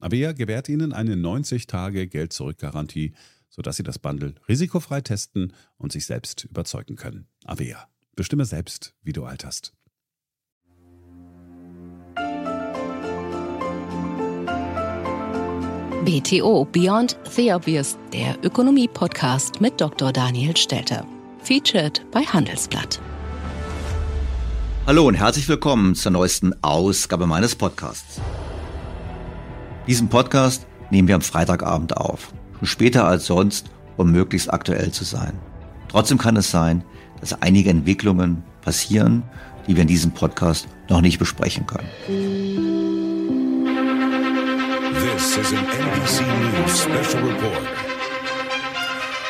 Avea gewährt Ihnen eine 90-Tage-Geld-Zurück-Garantie, sodass Sie das Bundle risikofrei testen und sich selbst überzeugen können. Avea. Bestimme selbst, wie du alterst. BTO Beyond the Obvious, der Ökonomie-Podcast mit Dr. Daniel Stelter. Featured bei Handelsblatt. Hallo und herzlich willkommen zur neuesten Ausgabe meines Podcasts. Diesen Podcast nehmen wir am Freitagabend auf, schon später als sonst, um möglichst aktuell zu sein. Trotzdem kann es sein, dass einige Entwicklungen passieren, die wir in diesem Podcast noch nicht besprechen können. This is an NBC News special report.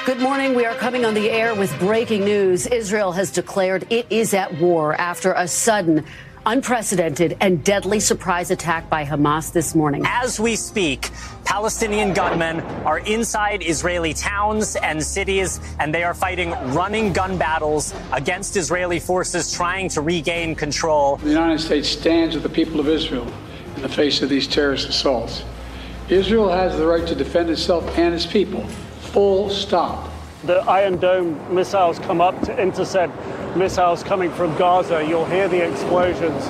Good morning. We are coming on the air with breaking news. Israel has declared it is at war after a sudden unprecedented and deadly surprise attack by Hamas this morning. As we speak, Palestinian gunmen are inside Israeli towns and cities, and they are fighting running gun battles against Israeli forces trying to regain control. The United States stands with the people of Israel in the face of these terrorist assaults. Israel has the right to defend itself and its people. Full stop. The Iron Dome missiles come up to intercept missiles coming from Gaza. You'll hear the explosions.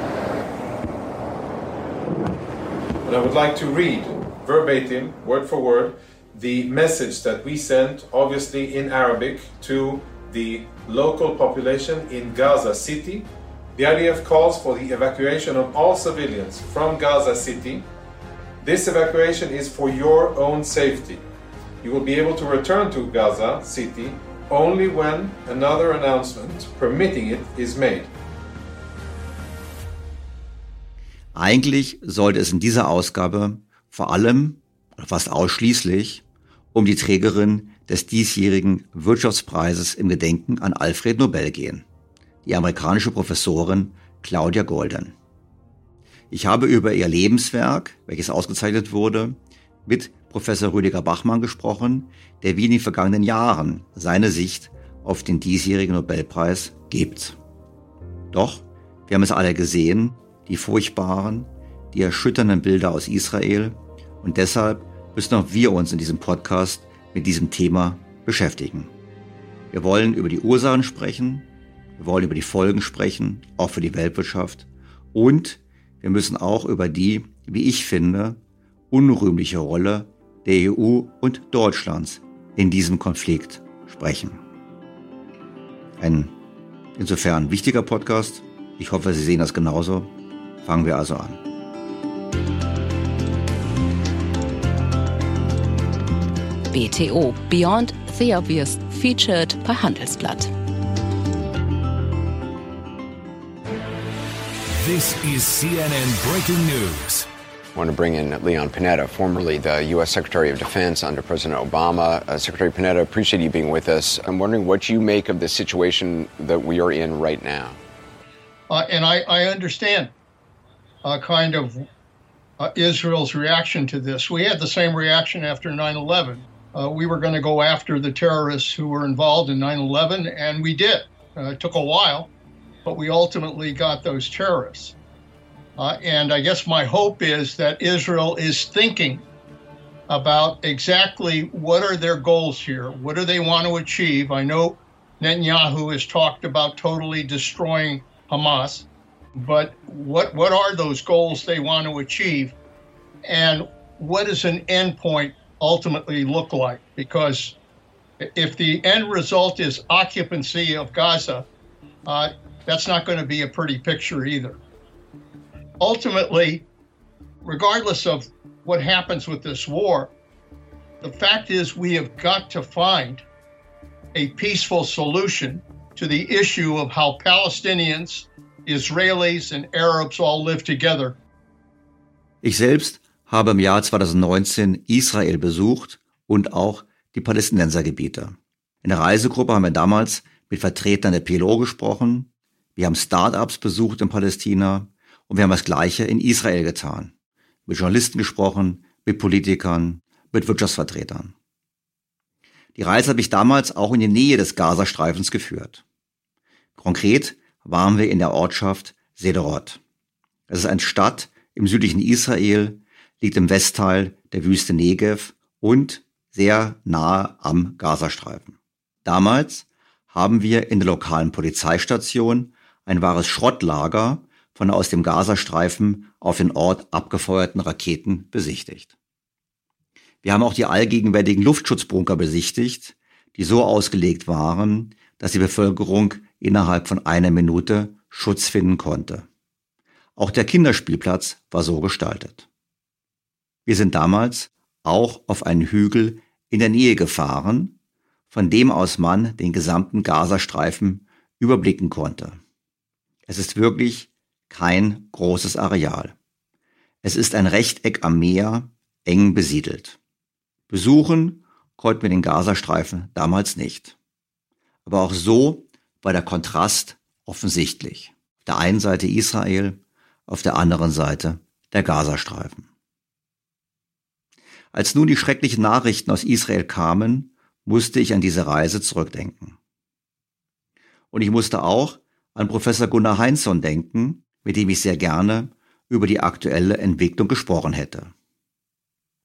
But I would like to read verbatim, word for word, the message that we sent, obviously in Arabic, to the local population in Gaza City. The IDF calls for the evacuation of all civilians from Gaza City. This evacuation is for your own safety. You will be able to return to Gaza City only when another announcement permitting it is made. Eigentlich sollte es in dieser Ausgabe vor allem, oder fast ausschließlich, um die Trägerin des diesjährigen Wirtschaftspreises im Gedenken an Alfred Nobel gehen, die amerikanische Professorin Claudia Golden. Ich habe über ihr Lebenswerk, welches ausgezeichnet wurde, mit Professor Rüdiger Bachmann gesprochen, der wie in den vergangenen Jahren seine Sicht auf den diesjährigen Nobelpreis gibt. Doch, wir haben es alle gesehen, die furchtbaren, die erschütternden Bilder aus Israel und deshalb müssen auch wir uns in diesem Podcast mit diesem Thema beschäftigen. Wir wollen über die Ursachen sprechen, wir wollen über die Folgen sprechen, auch für die Weltwirtschaft und wir müssen auch über die, wie ich finde, unrühmliche Rolle der EU und Deutschlands in diesem Konflikt sprechen. Ein insofern wichtiger Podcast. Ich hoffe, Sie sehen das genauso. Fangen wir also an. BTO Beyond the Obvious featured bei Handelsblatt. This is CNN breaking news. I want to bring in Leon Panetta, formerly the U.S. Secretary of Defense under President Obama. Uh, Secretary Panetta, appreciate you being with us. I'm wondering what you make of the situation that we are in right now. Uh, and I, I understand uh, kind of uh, Israel's reaction to this. We had the same reaction after 9 11. Uh, we were going to go after the terrorists who were involved in 9 11, and we did. Uh, it took a while, but we ultimately got those terrorists. Uh, and I guess my hope is that Israel is thinking about exactly what are their goals here? What do they want to achieve? I know Netanyahu has talked about totally destroying Hamas, but what what are those goals they want to achieve? And what does an endpoint ultimately look like? Because if the end result is occupancy of Gaza, uh, that's not going to be a pretty picture either ultimately, regardless of what happens with this war, the fact is we have got to find a peaceful solution to the issue of how Palestinians, Israelis and Arabs all live together. Ich selbst habe im Jahr 2019 Israel besucht und auch die Palästinensergebiete. In der Reisegruppe haben wir damals mit Vertretern der PLO gesprochen. Wir haben Start-ups besucht in Palästina. Und wir haben das Gleiche in Israel getan. Mit Journalisten gesprochen, mit Politikern, mit Wirtschaftsvertretern. Die Reise hat mich damals auch in die Nähe des Gazastreifens geführt. Konkret waren wir in der Ortschaft Sederot. Es ist eine Stadt im südlichen Israel, liegt im Westteil der Wüste Negev und sehr nahe am Gazastreifen. Damals haben wir in der lokalen Polizeistation ein wahres Schrottlager von aus dem Gazastreifen auf den Ort abgefeuerten Raketen besichtigt. Wir haben auch die allgegenwärtigen Luftschutzbunker besichtigt, die so ausgelegt waren, dass die Bevölkerung innerhalb von einer Minute Schutz finden konnte. Auch der Kinderspielplatz war so gestaltet. Wir sind damals auch auf einen Hügel in der Nähe gefahren, von dem aus man den gesamten Gazastreifen überblicken konnte. Es ist wirklich kein großes Areal. Es ist ein Rechteck am Meer, eng besiedelt. Besuchen konnten wir den Gazastreifen damals nicht. Aber auch so war der Kontrast offensichtlich. Auf der einen Seite Israel, auf der anderen Seite der Gazastreifen. Als nun die schrecklichen Nachrichten aus Israel kamen, musste ich an diese Reise zurückdenken. Und ich musste auch an Professor Gunnar Heinzson denken, mit dem ich sehr gerne über die aktuelle Entwicklung gesprochen hätte.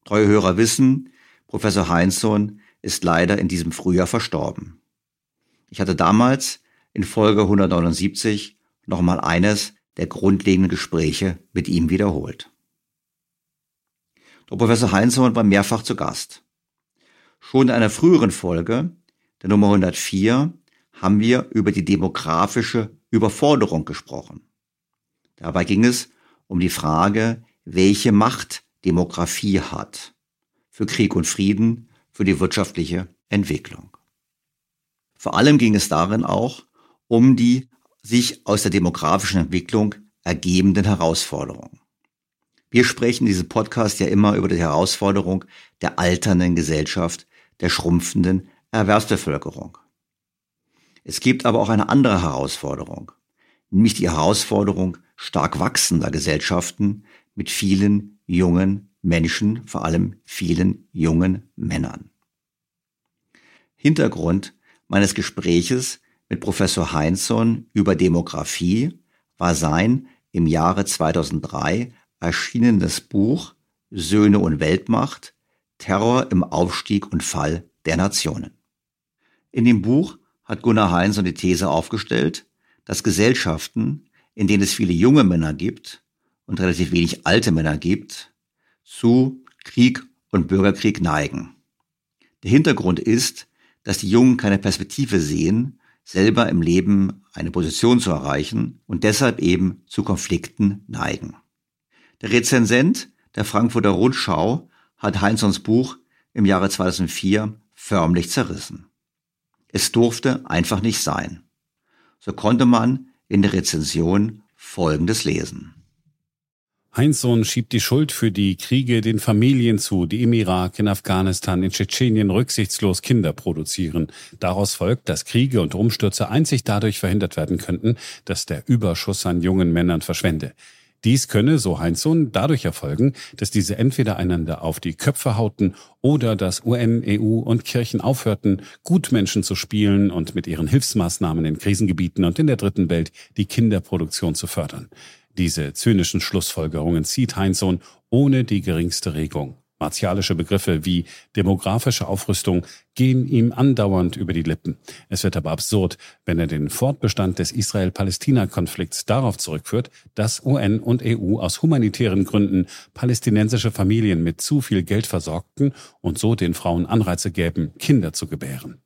Treue Hörer wissen, Professor Heinzsohn ist leider in diesem Frühjahr verstorben. Ich hatte damals in Folge 179 nochmal eines der grundlegenden Gespräche mit ihm wiederholt. Der Professor Heinzsohn war mehrfach zu Gast. Schon in einer früheren Folge, der Nummer 104, haben wir über die demografische Überforderung gesprochen. Dabei ging es um die Frage, welche Macht Demografie hat für Krieg und Frieden, für die wirtschaftliche Entwicklung. Vor allem ging es darin auch um die sich aus der demografischen Entwicklung ergebenden Herausforderungen. Wir sprechen in diesem Podcast ja immer über die Herausforderung der alternden Gesellschaft, der schrumpfenden Erwerbsbevölkerung. Es gibt aber auch eine andere Herausforderung, nämlich die Herausforderung stark wachsender Gesellschaften mit vielen jungen Menschen, vor allem vielen jungen Männern. Hintergrund meines Gespräches mit Professor Heinzson über Demografie war sein im Jahre 2003 erschienenes Buch Söhne und Weltmacht, Terror im Aufstieg und Fall der Nationen. In dem Buch hat Gunnar Heinzson die These aufgestellt, dass Gesellschaften, in denen es viele junge Männer gibt und relativ wenig alte Männer gibt, zu Krieg und Bürgerkrieg neigen. Der Hintergrund ist, dass die Jungen keine Perspektive sehen, selber im Leben eine Position zu erreichen und deshalb eben zu Konflikten neigen. Der Rezensent der Frankfurter Rundschau hat Heinzons Buch im Jahre 2004 förmlich zerrissen. Es durfte einfach nicht sein. So konnte man in der Rezension Folgendes lesen. Heinzsohn schiebt die Schuld für die Kriege den Familien zu, die im Irak, in Afghanistan, in Tschetschenien rücksichtslos Kinder produzieren. Daraus folgt, dass Kriege und Umstürze einzig dadurch verhindert werden könnten, dass der Überschuss an jungen Männern verschwende. Dies könne, so Heinzsohn, dadurch erfolgen, dass diese entweder einander auf die Köpfe hauten oder dass UN, EU und Kirchen aufhörten, Gutmenschen zu spielen und mit ihren Hilfsmaßnahmen in Krisengebieten und in der dritten Welt die Kinderproduktion zu fördern. Diese zynischen Schlussfolgerungen zieht Heinsohn ohne die geringste Regung. Martialische Begriffe wie demografische Aufrüstung gehen ihm andauernd über die Lippen. Es wird aber absurd, wenn er den Fortbestand des Israel-Palästina-Konflikts darauf zurückführt, dass UN und EU aus humanitären Gründen palästinensische Familien mit zu viel Geld versorgten und so den Frauen Anreize gäben, Kinder zu gebären.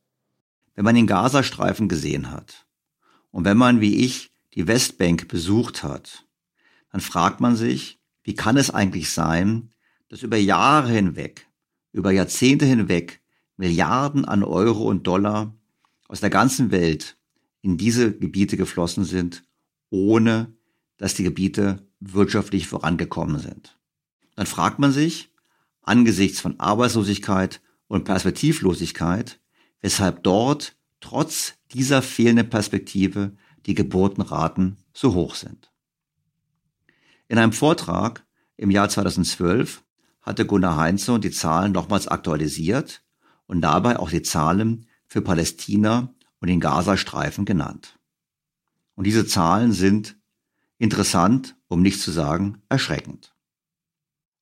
Wenn man den Gazastreifen gesehen hat und wenn man wie ich die Westbank besucht hat, dann fragt man sich, wie kann es eigentlich sein, dass über Jahre hinweg, über Jahrzehnte hinweg Milliarden an Euro und Dollar aus der ganzen Welt in diese Gebiete geflossen sind, ohne dass die Gebiete wirtschaftlich vorangekommen sind. Dann fragt man sich, angesichts von Arbeitslosigkeit und Perspektivlosigkeit, weshalb dort trotz dieser fehlenden Perspektive die Geburtenraten so hoch sind. In einem Vortrag im Jahr 2012 hatte Gunnar Heinzson die Zahlen nochmals aktualisiert und dabei auch die Zahlen für Palästina und den Gazastreifen genannt. Und diese Zahlen sind interessant, um nicht zu sagen erschreckend.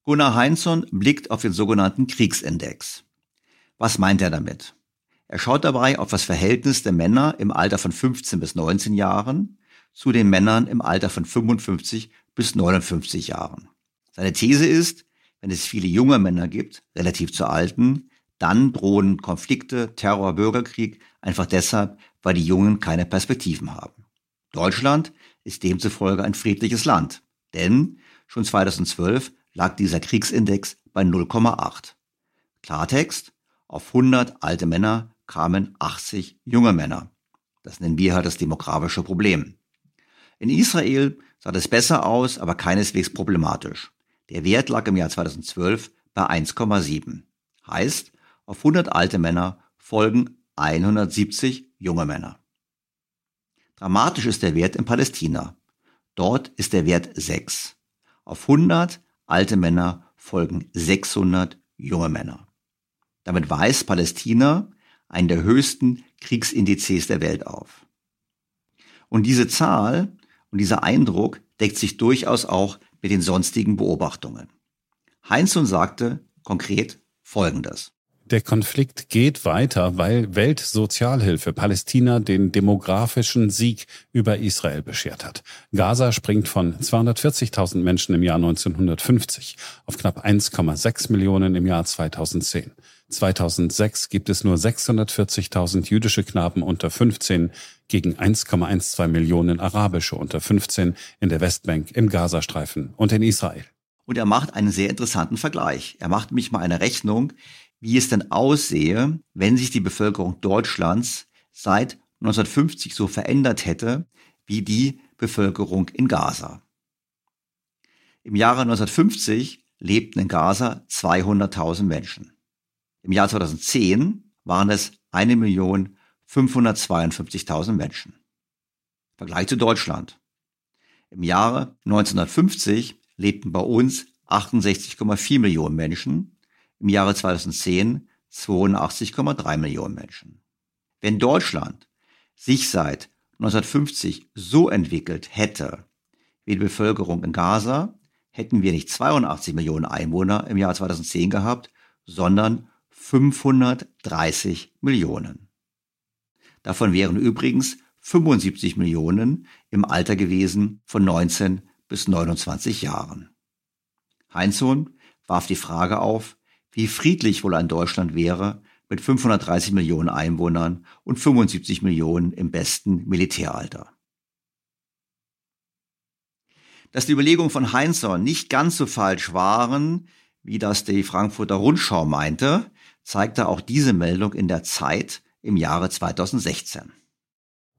Gunnar Heinzson blickt auf den sogenannten Kriegsindex. Was meint er damit? Er schaut dabei auf das Verhältnis der Männer im Alter von 15 bis 19 Jahren zu den Männern im Alter von 55 bis 59 Jahren. Seine These ist, wenn es viele junge Männer gibt, relativ zu alten, dann drohen Konflikte, Terror, Bürgerkrieg einfach deshalb, weil die Jungen keine Perspektiven haben. Deutschland ist demzufolge ein friedliches Land, denn schon 2012 lag dieser Kriegsindex bei 0,8. Klartext, auf 100 alte Männer kamen 80 junge Männer. Das nennen wir halt das demografische Problem. In Israel sah das besser aus, aber keineswegs problematisch. Der Wert lag im Jahr 2012 bei 1,7. Heißt, auf 100 alte Männer folgen 170 junge Männer. Dramatisch ist der Wert in Palästina. Dort ist der Wert 6. Auf 100 alte Männer folgen 600 junge Männer. Damit weist Palästina einen der höchsten Kriegsindizes der Welt auf. Und diese Zahl und dieser Eindruck deckt sich durchaus auch mit den sonstigen Beobachtungen. Heinzson sagte konkret Folgendes. Der Konflikt geht weiter, weil Weltsozialhilfe Palästina den demografischen Sieg über Israel beschert hat. Gaza springt von 240.000 Menschen im Jahr 1950 auf knapp 1,6 Millionen im Jahr 2010. 2006 gibt es nur 640.000 jüdische Knaben unter 15 gegen 1,12 Millionen arabische unter 15 in der Westbank, im Gazastreifen und in Israel. Und er macht einen sehr interessanten Vergleich. Er macht mich mal eine Rechnung, wie es denn aussehe, wenn sich die Bevölkerung Deutschlands seit 1950 so verändert hätte wie die Bevölkerung in Gaza. Im Jahre 1950 lebten in Gaza 200.000 Menschen. Im Jahr 2010 waren es 1.552.000 Menschen. Vergleich zu Deutschland. Im Jahre 1950 lebten bei uns 68,4 Millionen Menschen, im Jahre 2010 82,3 Millionen Menschen. Wenn Deutschland sich seit 1950 so entwickelt hätte wie die Bevölkerung in Gaza, hätten wir nicht 82 Millionen Einwohner im Jahr 2010 gehabt, sondern 530 Millionen. Davon wären übrigens 75 Millionen im Alter gewesen von 19 bis 29 Jahren. Heinzsohn warf die Frage auf, wie friedlich wohl ein Deutschland wäre mit 530 Millionen Einwohnern und 75 Millionen im besten Militäralter. Dass die Überlegungen von Heinzsohn nicht ganz so falsch waren, wie das die Frankfurter Rundschau meinte, zeigte auch diese Meldung in der Zeit im Jahre 2016.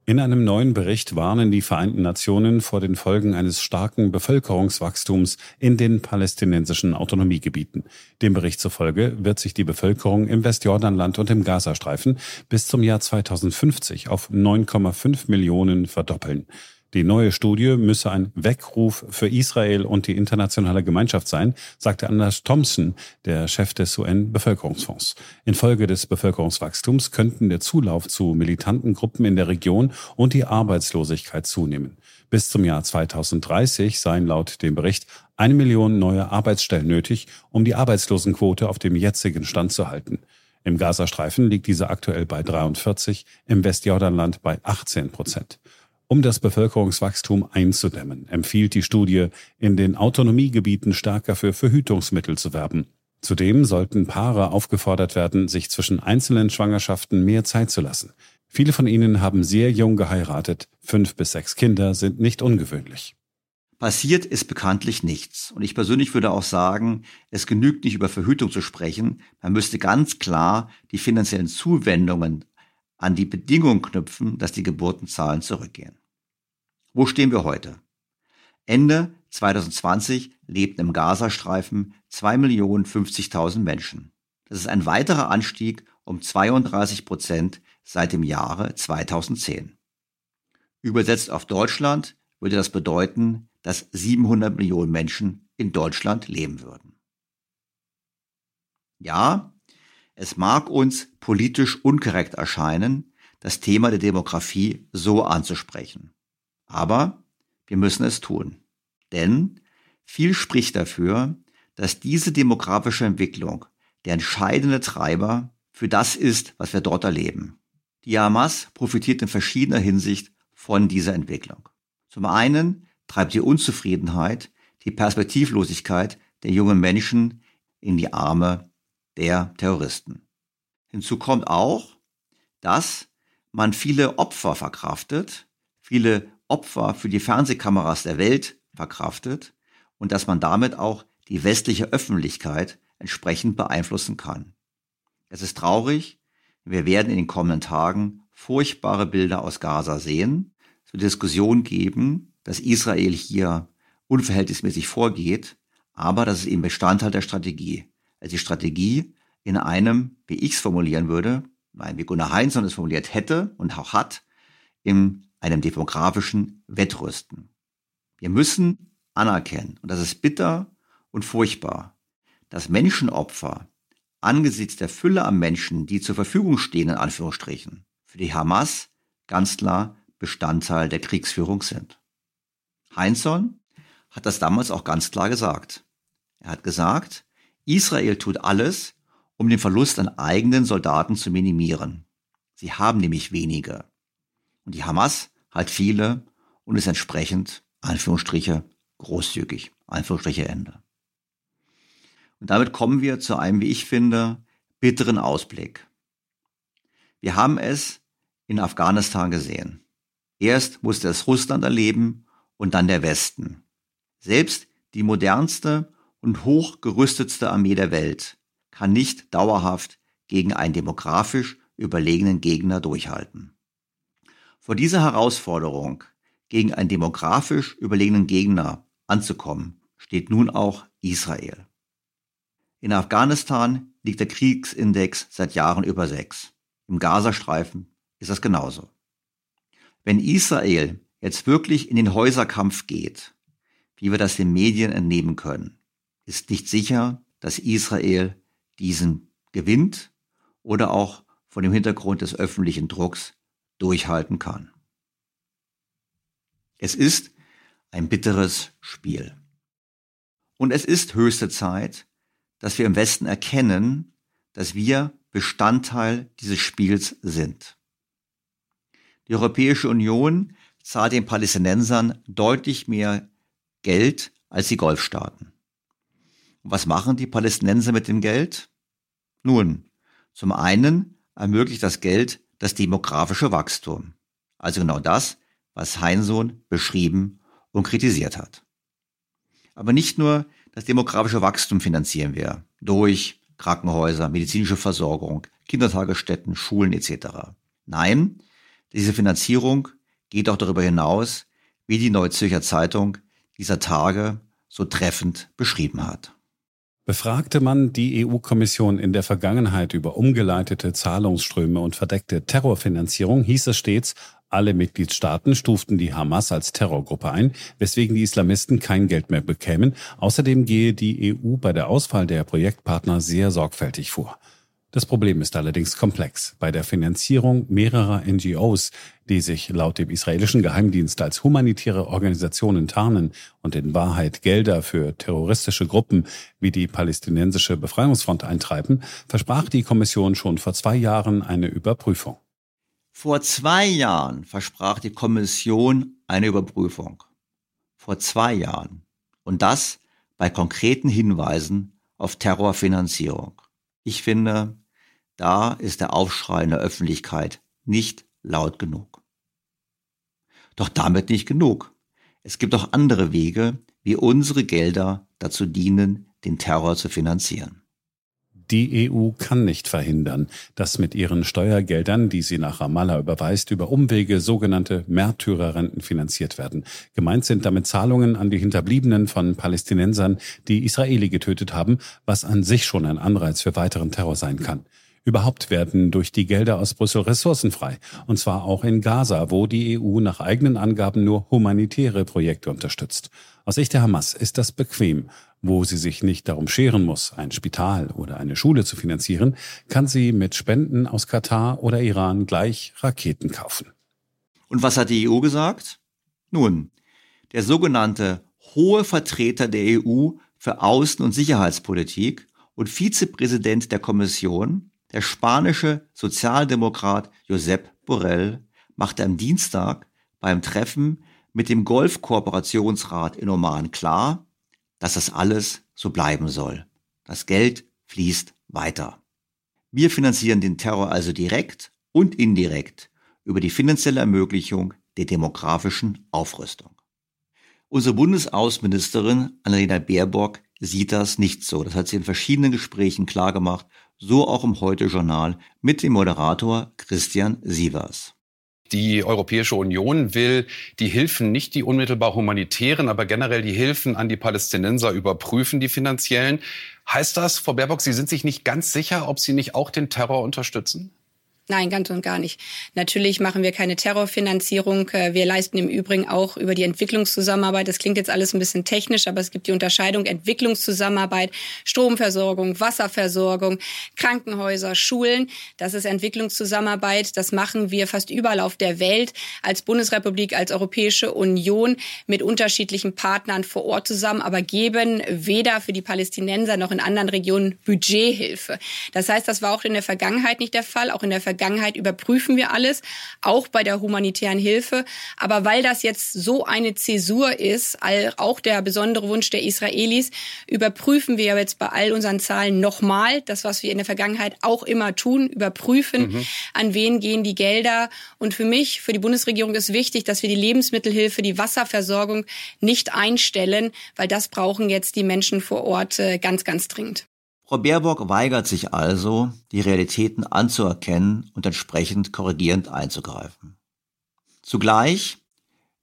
In einem neuen Bericht warnen die Vereinten Nationen vor den Folgen eines starken Bevölkerungswachstums in den palästinensischen Autonomiegebieten. Dem Bericht zufolge wird sich die Bevölkerung im Westjordanland und im Gazastreifen bis zum Jahr 2050 auf 9,5 Millionen verdoppeln. Die neue Studie müsse ein Weckruf für Israel und die internationale Gemeinschaft sein, sagte Anders Thompson, der Chef des UN-Bevölkerungsfonds. Infolge des Bevölkerungswachstums könnten der Zulauf zu militanten Gruppen in der Region und die Arbeitslosigkeit zunehmen. Bis zum Jahr 2030 seien laut dem Bericht eine Million neue Arbeitsstellen nötig, um die Arbeitslosenquote auf dem jetzigen Stand zu halten. Im Gazastreifen liegt diese aktuell bei 43, im Westjordanland bei 18 Prozent. Um das Bevölkerungswachstum einzudämmen, empfiehlt die Studie, in den Autonomiegebieten stärker für Verhütungsmittel zu werben. Zudem sollten Paare aufgefordert werden, sich zwischen einzelnen Schwangerschaften mehr Zeit zu lassen. Viele von ihnen haben sehr jung geheiratet. Fünf bis sechs Kinder sind nicht ungewöhnlich. Passiert ist bekanntlich nichts. Und ich persönlich würde auch sagen, es genügt nicht über Verhütung zu sprechen. Man müsste ganz klar die finanziellen Zuwendungen an die Bedingung knüpfen, dass die Geburtenzahlen zurückgehen. Wo stehen wir heute? Ende 2020 lebten im Gazastreifen 2.050.000 Menschen. Das ist ein weiterer Anstieg um 32 Prozent seit dem Jahre 2010. Übersetzt auf Deutschland würde das bedeuten, dass 700 Millionen Menschen in Deutschland leben würden. Ja, es mag uns politisch unkorrekt erscheinen, das Thema der Demografie so anzusprechen. Aber wir müssen es tun. Denn viel spricht dafür, dass diese demografische Entwicklung der entscheidende Treiber für das ist, was wir dort erleben. Die Hamas profitiert in verschiedener Hinsicht von dieser Entwicklung. Zum einen treibt die Unzufriedenheit, die Perspektivlosigkeit der jungen Menschen in die Arme der Terroristen. Hinzu kommt auch, dass man viele Opfer verkraftet, viele Opfer für die Fernsehkameras der Welt verkraftet und dass man damit auch die westliche Öffentlichkeit entsprechend beeinflussen kann. Es ist traurig, wir werden in den kommenden Tagen furchtbare Bilder aus Gaza sehen, wird Diskussion geben, dass Israel hier unverhältnismäßig vorgeht, aber das ist eben Bestandteil der Strategie. Also die Strategie in einem, wie ich es formulieren würde, nein, wie Gunnar Heinzson es formuliert hätte und auch hat, in einem demografischen Wettrüsten. Wir müssen anerkennen, und das ist bitter und furchtbar, dass Menschenopfer angesichts der Fülle an Menschen, die zur Verfügung stehen, in Anführungsstrichen, für die Hamas ganz klar Bestandteil der Kriegsführung sind. Heinzson hat das damals auch ganz klar gesagt. Er hat gesagt, Israel tut alles, um den Verlust an eigenen Soldaten zu minimieren. Sie haben nämlich wenige. Und die Hamas hat viele und ist entsprechend, Anführungsstriche, großzügig. Anführungsstriche Ende. Und damit kommen wir zu einem, wie ich finde, bitteren Ausblick. Wir haben es in Afghanistan gesehen. Erst musste es Russland erleben und dann der Westen. Selbst die modernste und hochgerüstetste Armee der Welt kann nicht dauerhaft gegen einen demografisch überlegenen Gegner durchhalten. Vor dieser Herausforderung, gegen einen demografisch überlegenen Gegner anzukommen, steht nun auch Israel. In Afghanistan liegt der Kriegsindex seit Jahren über sechs. Im Gazastreifen ist das genauso. Wenn Israel jetzt wirklich in den Häuserkampf geht, wie wir das den Medien entnehmen können, ist nicht sicher, dass Israel diesen gewinnt oder auch vor dem Hintergrund des öffentlichen Drucks durchhalten kann. Es ist ein bitteres Spiel. Und es ist höchste Zeit, dass wir im Westen erkennen, dass wir Bestandteil dieses Spiels sind. Die Europäische Union zahlt den Palästinensern deutlich mehr Geld als die Golfstaaten. Und was machen die Palästinenser mit dem Geld? Nun, zum einen ermöglicht das Geld das demografische Wachstum. Also genau das, was Heinsohn beschrieben und kritisiert hat. Aber nicht nur das demografische Wachstum finanzieren wir durch Krankenhäuser, medizinische Versorgung, Kindertagesstätten, Schulen etc. Nein, diese Finanzierung geht auch darüber hinaus, wie die Neue Zürcher Zeitung dieser Tage so treffend beschrieben hat. Befragte man die EU-Kommission in der Vergangenheit über umgeleitete Zahlungsströme und verdeckte Terrorfinanzierung, hieß es stets, alle Mitgliedstaaten stuften die Hamas als Terrorgruppe ein, weswegen die Islamisten kein Geld mehr bekämen. Außerdem gehe die EU bei der Auswahl der Projektpartner sehr sorgfältig vor. Das Problem ist allerdings komplex. Bei der Finanzierung mehrerer NGOs, die sich laut dem israelischen Geheimdienst als humanitäre Organisationen tarnen und in Wahrheit Gelder für terroristische Gruppen wie die palästinensische Befreiungsfront eintreiben, versprach die Kommission schon vor zwei Jahren eine Überprüfung. Vor zwei Jahren versprach die Kommission eine Überprüfung. Vor zwei Jahren. Und das bei konkreten Hinweisen auf Terrorfinanzierung. Ich finde, da ist der Aufschrei in der Öffentlichkeit nicht laut genug. Doch damit nicht genug. Es gibt auch andere Wege, wie unsere Gelder dazu dienen, den Terror zu finanzieren. Die EU kann nicht verhindern, dass mit ihren Steuergeldern, die sie nach Ramallah überweist, über Umwege sogenannte Märtyrerrenten finanziert werden. Gemeint sind damit Zahlungen an die Hinterbliebenen von Palästinensern, die Israeli getötet haben, was an sich schon ein Anreiz für weiteren Terror sein kann. Überhaupt werden durch die Gelder aus Brüssel Ressourcen frei. Und zwar auch in Gaza, wo die EU nach eigenen Angaben nur humanitäre Projekte unterstützt. Aus Sicht der Hamas ist das bequem. Wo sie sich nicht darum scheren muss, ein Spital oder eine Schule zu finanzieren, kann sie mit Spenden aus Katar oder Iran gleich Raketen kaufen. Und was hat die EU gesagt? Nun, der sogenannte hohe Vertreter der EU für Außen- und Sicherheitspolitik und Vizepräsident der Kommission, der spanische Sozialdemokrat Josep Borrell machte am Dienstag beim Treffen mit dem Golfkooperationsrat in Oman klar, dass das alles so bleiben soll. Das Geld fließt weiter. Wir finanzieren den Terror also direkt und indirekt über die finanzielle Ermöglichung der demografischen Aufrüstung. Unsere Bundesaußenministerin Annalena Baerbock sieht das nicht so. Das hat sie in verschiedenen Gesprächen klargemacht so auch im Heute-Journal mit dem Moderator Christian Sievers. Die Europäische Union will die Hilfen, nicht die unmittelbar humanitären, aber generell die Hilfen an die Palästinenser überprüfen, die finanziellen. Heißt das, Frau Baerbock, Sie sind sich nicht ganz sicher, ob Sie nicht auch den Terror unterstützen? Nein, ganz und gar nicht. Natürlich machen wir keine Terrorfinanzierung. Äh, wir leisten im Übrigen auch über die Entwicklungszusammenarbeit. Das klingt jetzt alles ein bisschen technisch, aber es gibt die Unterscheidung Entwicklungszusammenarbeit, Stromversorgung, Wasserversorgung, Krankenhäuser, Schulen. Das ist Entwicklungszusammenarbeit. Das machen wir fast überall auf der Welt als Bundesrepublik, als Europäische Union mit unterschiedlichen Partnern vor Ort zusammen, aber geben weder für die Palästinenser noch in anderen Regionen Budgethilfe. Das heißt, das war auch in der Vergangenheit nicht der Fall. Auch in der Vergangenheit überprüfen wir alles, auch bei der humanitären Hilfe. Aber weil das jetzt so eine Zäsur ist, auch der besondere Wunsch der Israelis, überprüfen wir jetzt bei all unseren Zahlen nochmal das, was wir in der Vergangenheit auch immer tun, überprüfen, mhm. an wen gehen die Gelder. Und für mich, für die Bundesregierung ist wichtig, dass wir die Lebensmittelhilfe, die Wasserversorgung nicht einstellen, weil das brauchen jetzt die Menschen vor Ort äh, ganz, ganz dringend. Frau Baerbock weigert sich also, die Realitäten anzuerkennen und entsprechend korrigierend einzugreifen. Zugleich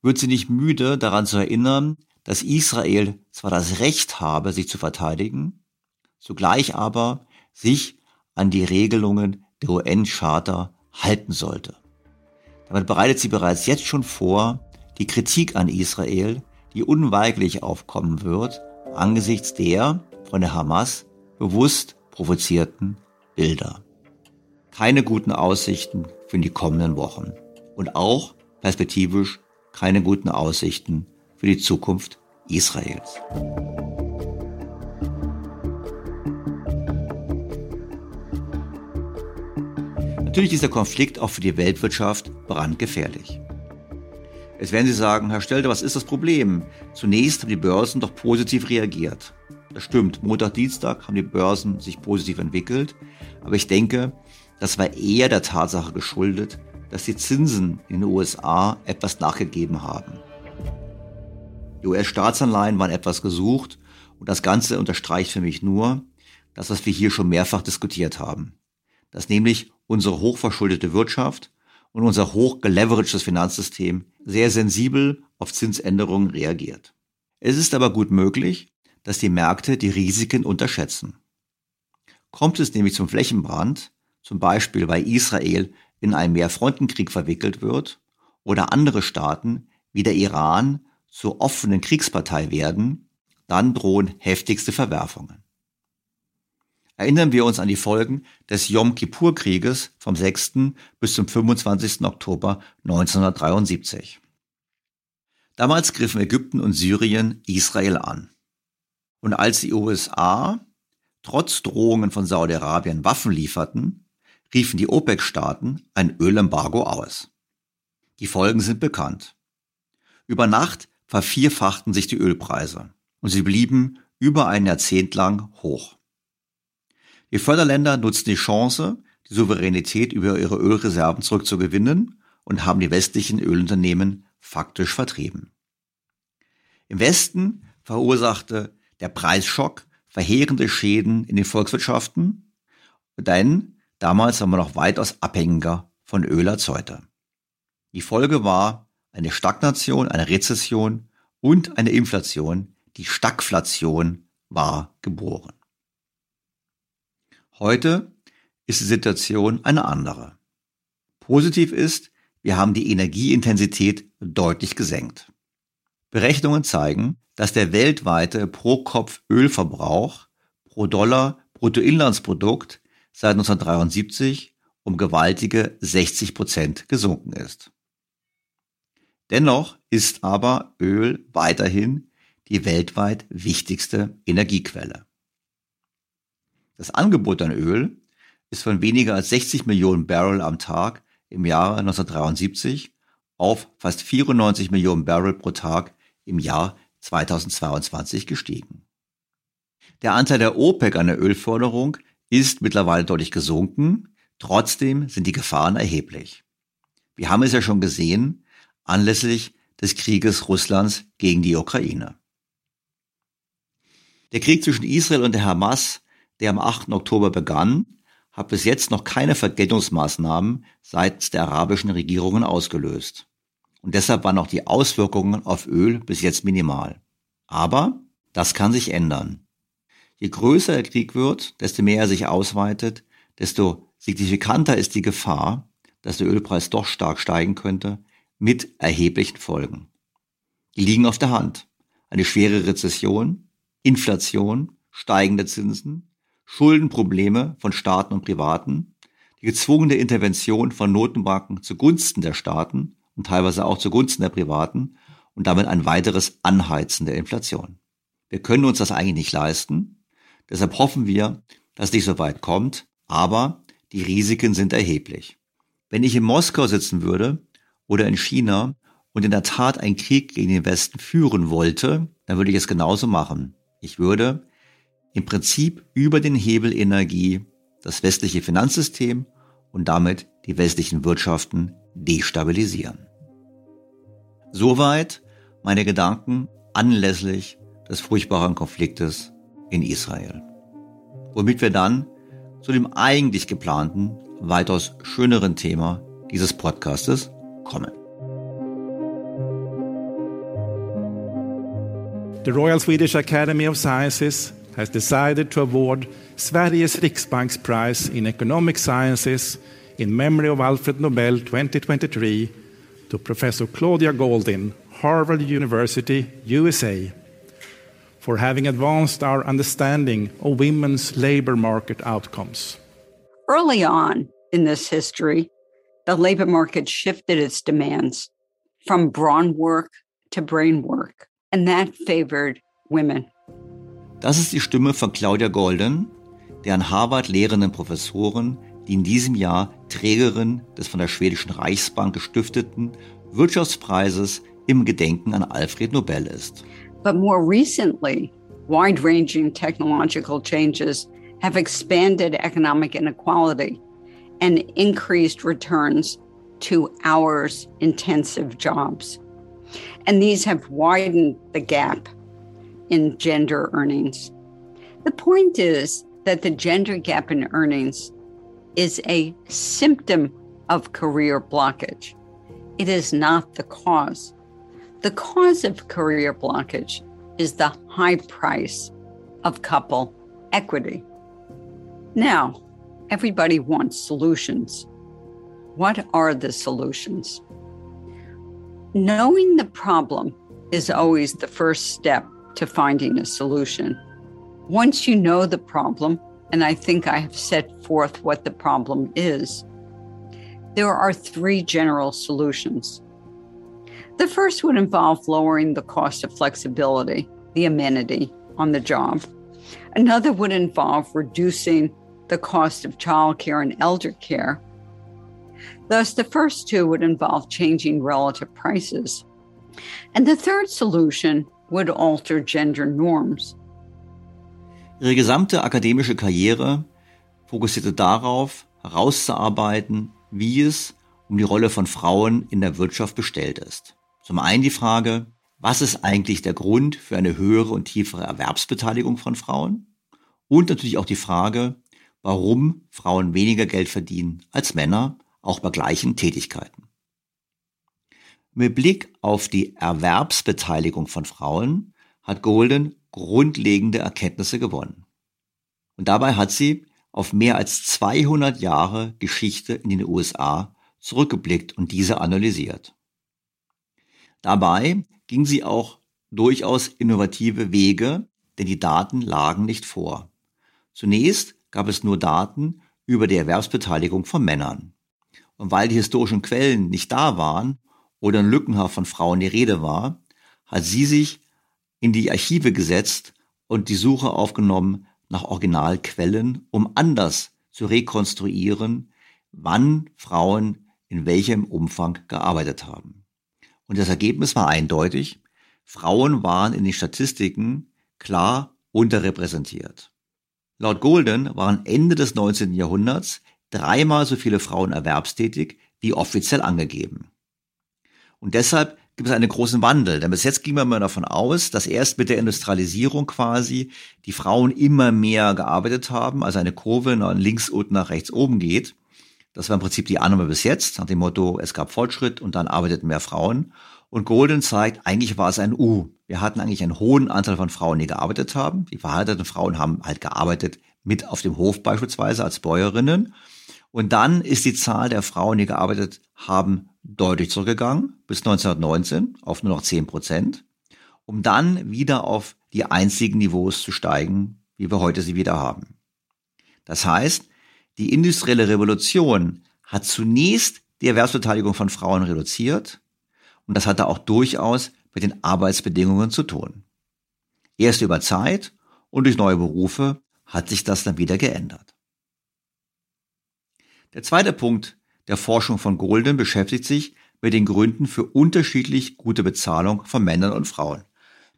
wird sie nicht müde, daran zu erinnern, dass Israel zwar das Recht habe, sich zu verteidigen, zugleich aber sich an die Regelungen der UN-Charta halten sollte. Damit bereitet sie bereits jetzt schon vor, die Kritik an Israel, die unweigerlich aufkommen wird, angesichts der von der Hamas bewusst provozierten Bilder. Keine guten Aussichten für die kommenden Wochen und auch perspektivisch keine guten Aussichten für die Zukunft Israels. Natürlich ist der Konflikt auch für die Weltwirtschaft brandgefährlich. Jetzt werden Sie sagen, Herr Stelter, was ist das Problem? Zunächst haben die Börsen doch positiv reagiert. Das stimmt, Montag, Dienstag haben die Börsen sich positiv entwickelt. Aber ich denke, das war eher der Tatsache geschuldet, dass die Zinsen in den USA etwas nachgegeben haben. Die US-Staatsanleihen waren etwas gesucht und das Ganze unterstreicht für mich nur das, was wir hier schon mehrfach diskutiert haben. Dass nämlich unsere hochverschuldete Wirtschaft und unser hochgeleveragedes Finanzsystem sehr sensibel auf Zinsänderungen reagiert. Es ist aber gut möglich, dass die Märkte die Risiken unterschätzen. Kommt es nämlich zum Flächenbrand, zum Beispiel weil Israel in einen Mehrfrontenkrieg verwickelt wird oder andere Staaten wie der Iran zur offenen Kriegspartei werden, dann drohen heftigste Verwerfungen. Erinnern wir uns an die Folgen des Yom Kippur-Krieges vom 6. bis zum 25. Oktober 1973. Damals griffen Ägypten und Syrien Israel an. Und als die USA trotz Drohungen von Saudi-Arabien Waffen lieferten, riefen die OPEC-Staaten ein Ölembargo aus. Die Folgen sind bekannt. Über Nacht vervierfachten sich die Ölpreise und sie blieben über ein Jahrzehnt lang hoch. Die Förderländer nutzten die Chance, die Souveränität über ihre Ölreserven zurückzugewinnen und haben die westlichen Ölunternehmen faktisch vertrieben. Im Westen verursachte der Preisschock verheerende Schäden in den Volkswirtschaften, denn damals waren wir noch weitaus abhängiger von Öl als heute. Die Folge war eine Stagnation, eine Rezession und eine Inflation. Die Stagflation war geboren. Heute ist die Situation eine andere. Positiv ist, wir haben die Energieintensität deutlich gesenkt. Berechnungen zeigen, dass der weltweite Pro-Kopf-Ölverbrauch pro Dollar Bruttoinlandsprodukt seit 1973 um gewaltige 60 Prozent gesunken ist. Dennoch ist aber Öl weiterhin die weltweit wichtigste Energiequelle. Das Angebot an Öl ist von weniger als 60 Millionen Barrel am Tag im Jahre 1973 auf fast 94 Millionen Barrel pro Tag im Jahr 2022 gestiegen. Der Anteil der OPEC an der Ölförderung ist mittlerweile deutlich gesunken, trotzdem sind die Gefahren erheblich. Wir haben es ja schon gesehen anlässlich des Krieges Russlands gegen die Ukraine. Der Krieg zwischen Israel und der Hamas der am 8. Oktober begann, hat bis jetzt noch keine Vergeltungsmaßnahmen seitens der arabischen Regierungen ausgelöst. Und deshalb waren auch die Auswirkungen auf Öl bis jetzt minimal. Aber das kann sich ändern. Je größer der Krieg wird, desto mehr er sich ausweitet, desto signifikanter ist die Gefahr, dass der Ölpreis doch stark steigen könnte, mit erheblichen Folgen. Die liegen auf der Hand. Eine schwere Rezession, Inflation, steigende Zinsen, Schuldenprobleme von Staaten und Privaten, die gezwungene Intervention von Notenbanken zugunsten der Staaten und teilweise auch zugunsten der Privaten und damit ein weiteres Anheizen der Inflation. Wir können uns das eigentlich nicht leisten. Deshalb hoffen wir, dass es nicht so weit kommt, aber die Risiken sind erheblich. Wenn ich in Moskau sitzen würde oder in China und in der Tat einen Krieg gegen den Westen führen wollte, dann würde ich es genauso machen. Ich würde im Prinzip über den Hebel Energie das westliche Finanzsystem und damit die westlichen Wirtschaften destabilisieren. Soweit meine Gedanken anlässlich des furchtbaren Konfliktes in Israel. Womit wir dann zu dem eigentlich geplanten, weitaus schöneren Thema dieses Podcastes kommen. The Royal Swedish Academy of Sciences has decided to award Sveriges Riksbanks Prize in Economic Sciences in memory of Alfred Nobel 2023 to Professor Claudia Goldin, Harvard University, USA, for having advanced our understanding of women's labor market outcomes. Early on in this history, the labor market shifted its demands from brawn work to brain work, and that favored women. Das ist die Stimme von Claudia Golden, der an Harvard lehrenden Professoren, die in diesem Jahr Trägerin des von der schwedischen Reichsbank gestifteten Wirtschaftspreises im Gedenken an Alfred Nobel ist. But more recently, wide-ranging technological changes have expanded economic inequality and increased returns to hours intensive jobs. And these have widened the gap in gender earnings. The point is that the gender gap in earnings is a symptom of career blockage. It is not the cause. The cause of career blockage is the high price of couple equity. Now, everybody wants solutions. What are the solutions? Knowing the problem is always the first step to finding a solution. Once you know the problem, and I think I have set forth what the problem is, there are three general solutions. The first would involve lowering the cost of flexibility, the amenity on the job. Another would involve reducing the cost of childcare and elder care. Thus, the first two would involve changing relative prices. And the third solution would alter gender norms. Ihre gesamte akademische Karriere fokussierte darauf, herauszuarbeiten, wie es um die Rolle von Frauen in der Wirtschaft bestellt ist. Zum einen die Frage, was ist eigentlich der Grund für eine höhere und tiefere Erwerbsbeteiligung von Frauen? Und natürlich auch die Frage, warum Frauen weniger Geld verdienen als Männer, auch bei gleichen Tätigkeiten. Mit Blick auf die Erwerbsbeteiligung von Frauen hat Golden grundlegende Erkenntnisse gewonnen. Und dabei hat sie auf mehr als 200 Jahre Geschichte in den USA zurückgeblickt und diese analysiert. Dabei ging sie auch durchaus innovative Wege, denn die Daten lagen nicht vor. Zunächst gab es nur Daten über die Erwerbsbeteiligung von Männern. Und weil die historischen Quellen nicht da waren oder lückenhaft von Frauen die Rede war, hat sie sich in die Archive gesetzt und die Suche aufgenommen nach Originalquellen, um anders zu rekonstruieren, wann Frauen in welchem Umfang gearbeitet haben. Und das Ergebnis war eindeutig. Frauen waren in den Statistiken klar unterrepräsentiert. Laut Golden waren Ende des 19. Jahrhunderts dreimal so viele Frauen erwerbstätig wie offiziell angegeben. Und deshalb gibt es einen großen Wandel. Denn bis jetzt ging man mal davon aus, dass erst mit der Industrialisierung quasi die Frauen immer mehr gearbeitet haben, also eine Kurve nach links und nach rechts oben geht. Das war im Prinzip die Annahme bis jetzt, nach dem Motto, es gab Fortschritt und dann arbeiteten mehr Frauen. Und Golden zeigt, eigentlich war es ein U. Wir hatten eigentlich einen hohen Anteil von Frauen, die gearbeitet haben. Die verheirateten Frauen haben halt gearbeitet mit auf dem Hof beispielsweise als Bäuerinnen. Und dann ist die Zahl der Frauen, die gearbeitet haben, deutlich zurückgegangen bis 1919 auf nur noch 10 Prozent, um dann wieder auf die einzigen Niveaus zu steigen, wie wir heute sie wieder haben. Das heißt, die industrielle Revolution hat zunächst die Erwerbsbeteiligung von Frauen reduziert und das hatte auch durchaus mit den Arbeitsbedingungen zu tun. Erst über Zeit und durch neue Berufe hat sich das dann wieder geändert. Der zweite Punkt der Forschung von Golden beschäftigt sich mit den Gründen für unterschiedlich gute Bezahlung von Männern und Frauen.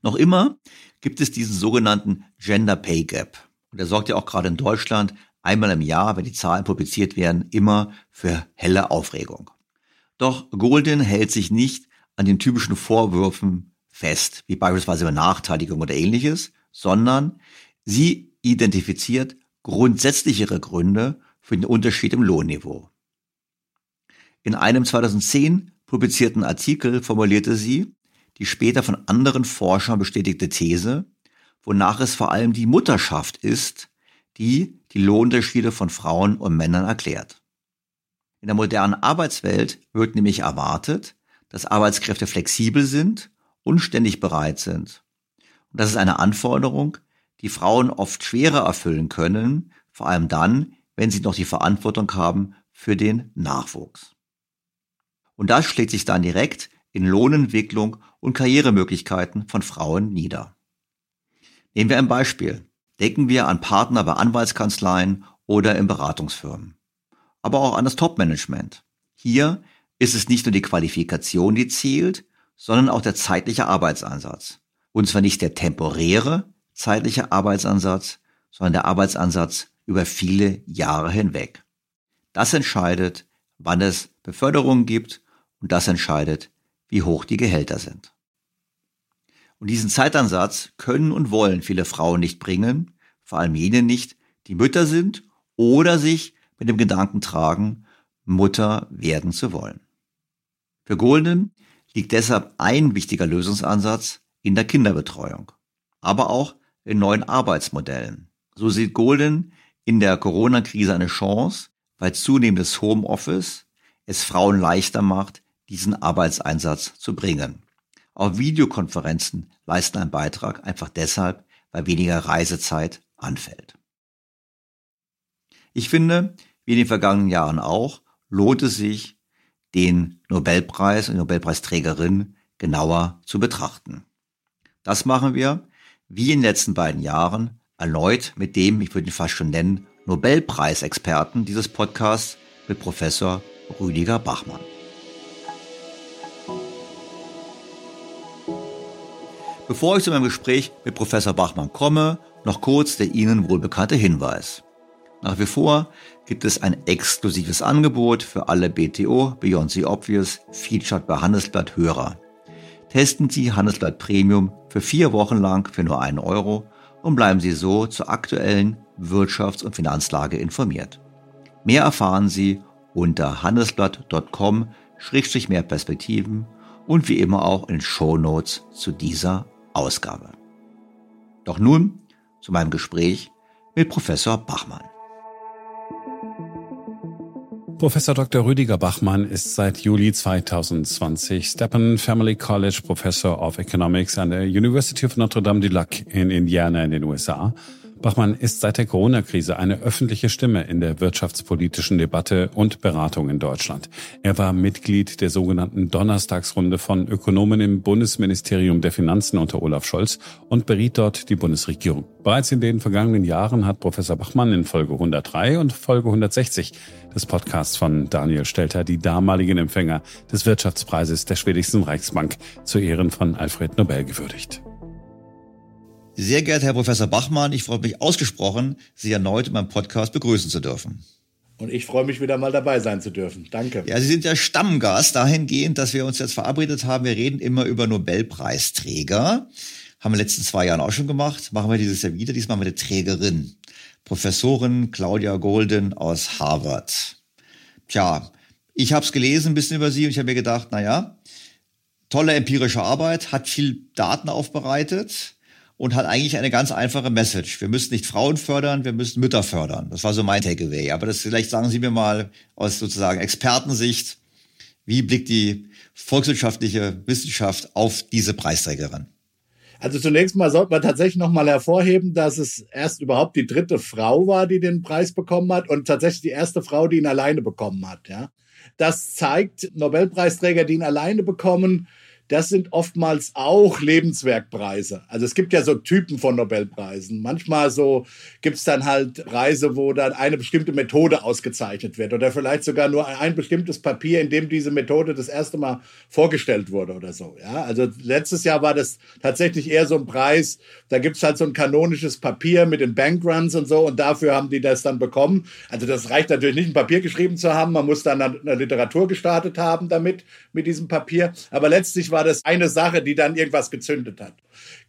Noch immer gibt es diesen sogenannten Gender Pay Gap. Und der sorgt ja auch gerade in Deutschland einmal im Jahr, wenn die Zahlen publiziert werden, immer für helle Aufregung. Doch Golden hält sich nicht an den typischen Vorwürfen fest, wie beispielsweise Benachteiligung oder ähnliches, sondern sie identifiziert grundsätzlichere Gründe für den Unterschied im Lohnniveau. In einem 2010 publizierten Artikel formulierte sie die später von anderen Forschern bestätigte These, wonach es vor allem die Mutterschaft ist, die die Lohnunterschiede von Frauen und Männern erklärt. In der modernen Arbeitswelt wird nämlich erwartet, dass Arbeitskräfte flexibel sind und ständig bereit sind. Und das ist eine Anforderung, die Frauen oft schwerer erfüllen können, vor allem dann, wenn sie noch die Verantwortung haben für den Nachwuchs. Und das schlägt sich dann direkt in Lohnentwicklung und Karrieremöglichkeiten von Frauen nieder. Nehmen wir ein Beispiel. Denken wir an Partner bei Anwaltskanzleien oder in Beratungsfirmen. Aber auch an das Topmanagement. Hier ist es nicht nur die Qualifikation, die zählt, sondern auch der zeitliche Arbeitsansatz. Und zwar nicht der temporäre zeitliche Arbeitsansatz, sondern der Arbeitsansatz über viele Jahre hinweg. Das entscheidet, wann es Beförderungen gibt und das entscheidet, wie hoch die Gehälter sind. Und diesen Zeitansatz können und wollen viele Frauen nicht bringen, vor allem jene nicht, die Mütter sind oder sich mit dem Gedanken tragen, Mutter werden zu wollen. Für Golden liegt deshalb ein wichtiger Lösungsansatz in der Kinderbetreuung, aber auch in neuen Arbeitsmodellen. So sieht Golden in der Corona-Krise eine Chance, weil zunehmendes Homeoffice es Frauen leichter macht, diesen Arbeitseinsatz zu bringen. Auch Videokonferenzen leisten einen Beitrag, einfach deshalb, weil weniger Reisezeit anfällt. Ich finde, wie in den vergangenen Jahren auch, lohnt es sich, den Nobelpreis und Nobelpreisträgerin genauer zu betrachten. Das machen wir, wie in den letzten beiden Jahren, erneut mit dem, ich würde ihn fast schon nennen, Nobelpreisexperten dieses Podcasts mit Professor Rüdiger Bachmann. Bevor ich zu meinem Gespräch mit Professor Bachmann komme, noch kurz der Ihnen wohlbekannte Hinweis. Nach wie vor gibt es ein exklusives Angebot für alle BTO Beyond the Obvious Featured bei Handelsblatt Hörer. Testen Sie Handelsblatt Premium für vier Wochen lang für nur einen Euro und bleiben Sie so zur aktuellen Wirtschafts- und Finanzlage informiert. Mehr erfahren Sie unter handelsblatt.com-mehr Perspektiven und wie immer auch in Show Notes zu dieser Ausgabe. Doch nun zu meinem Gespräch mit Professor Bachmann. Professor Dr. Rüdiger Bachmann ist seit Juli 2020 Stepan Family College Professor of Economics an der University of Notre Dame du Lac in Indiana in den USA Bachmann ist seit der Corona-Krise eine öffentliche Stimme in der wirtschaftspolitischen Debatte und Beratung in Deutschland. Er war Mitglied der sogenannten Donnerstagsrunde von Ökonomen im Bundesministerium der Finanzen unter Olaf Scholz und beriet dort die Bundesregierung. Bereits in den vergangenen Jahren hat Professor Bachmann in Folge 103 und Folge 160 des Podcasts von Daniel Stelter die damaligen Empfänger des Wirtschaftspreises der schwedischen Reichsbank zu Ehren von Alfred Nobel gewürdigt. Sehr geehrter Herr Professor Bachmann, ich freue mich ausgesprochen, Sie erneut in meinem Podcast begrüßen zu dürfen. Und ich freue mich wieder mal dabei sein zu dürfen. Danke. Ja, Sie sind ja Stammgast dahingehend, dass wir uns jetzt verabredet haben. Wir reden immer über Nobelpreisträger. Haben wir in den letzten zwei Jahren auch schon gemacht. Machen wir dieses Jahr wieder. Diesmal mit der Trägerin. Professorin Claudia Golden aus Harvard. Tja, ich habe es gelesen, ein bisschen über sie und ich habe mir gedacht, na ja, tolle empirische Arbeit, hat viel Daten aufbereitet und hat eigentlich eine ganz einfache Message. Wir müssen nicht Frauen fördern, wir müssen Mütter fördern. Das war so mein Takeaway. Aber das vielleicht sagen Sie mir mal aus sozusagen Expertensicht, wie blickt die volkswirtschaftliche Wissenschaft auf diese Preisträgerin? Also zunächst mal sollte man tatsächlich noch mal hervorheben, dass es erst überhaupt die dritte Frau war, die den Preis bekommen hat und tatsächlich die erste Frau, die ihn alleine bekommen hat. Ja, das zeigt Nobelpreisträger, die ihn alleine bekommen, das sind oftmals auch Lebenswerkpreise. Also es gibt ja so Typen von Nobelpreisen. Manchmal so gibt es dann halt Preise, wo dann eine bestimmte Methode ausgezeichnet wird oder vielleicht sogar nur ein bestimmtes Papier, in dem diese Methode das erste Mal vorgestellt wurde oder so. Ja, also letztes Jahr war das tatsächlich eher so ein Preis. Da gibt es halt so ein kanonisches Papier mit den Bankruns und so und dafür haben die das dann bekommen. Also das reicht natürlich nicht, ein Papier geschrieben zu haben. Man muss dann eine Literatur gestartet haben damit, mit diesem Papier. Aber letztlich war das eine Sache, die dann irgendwas gezündet hat.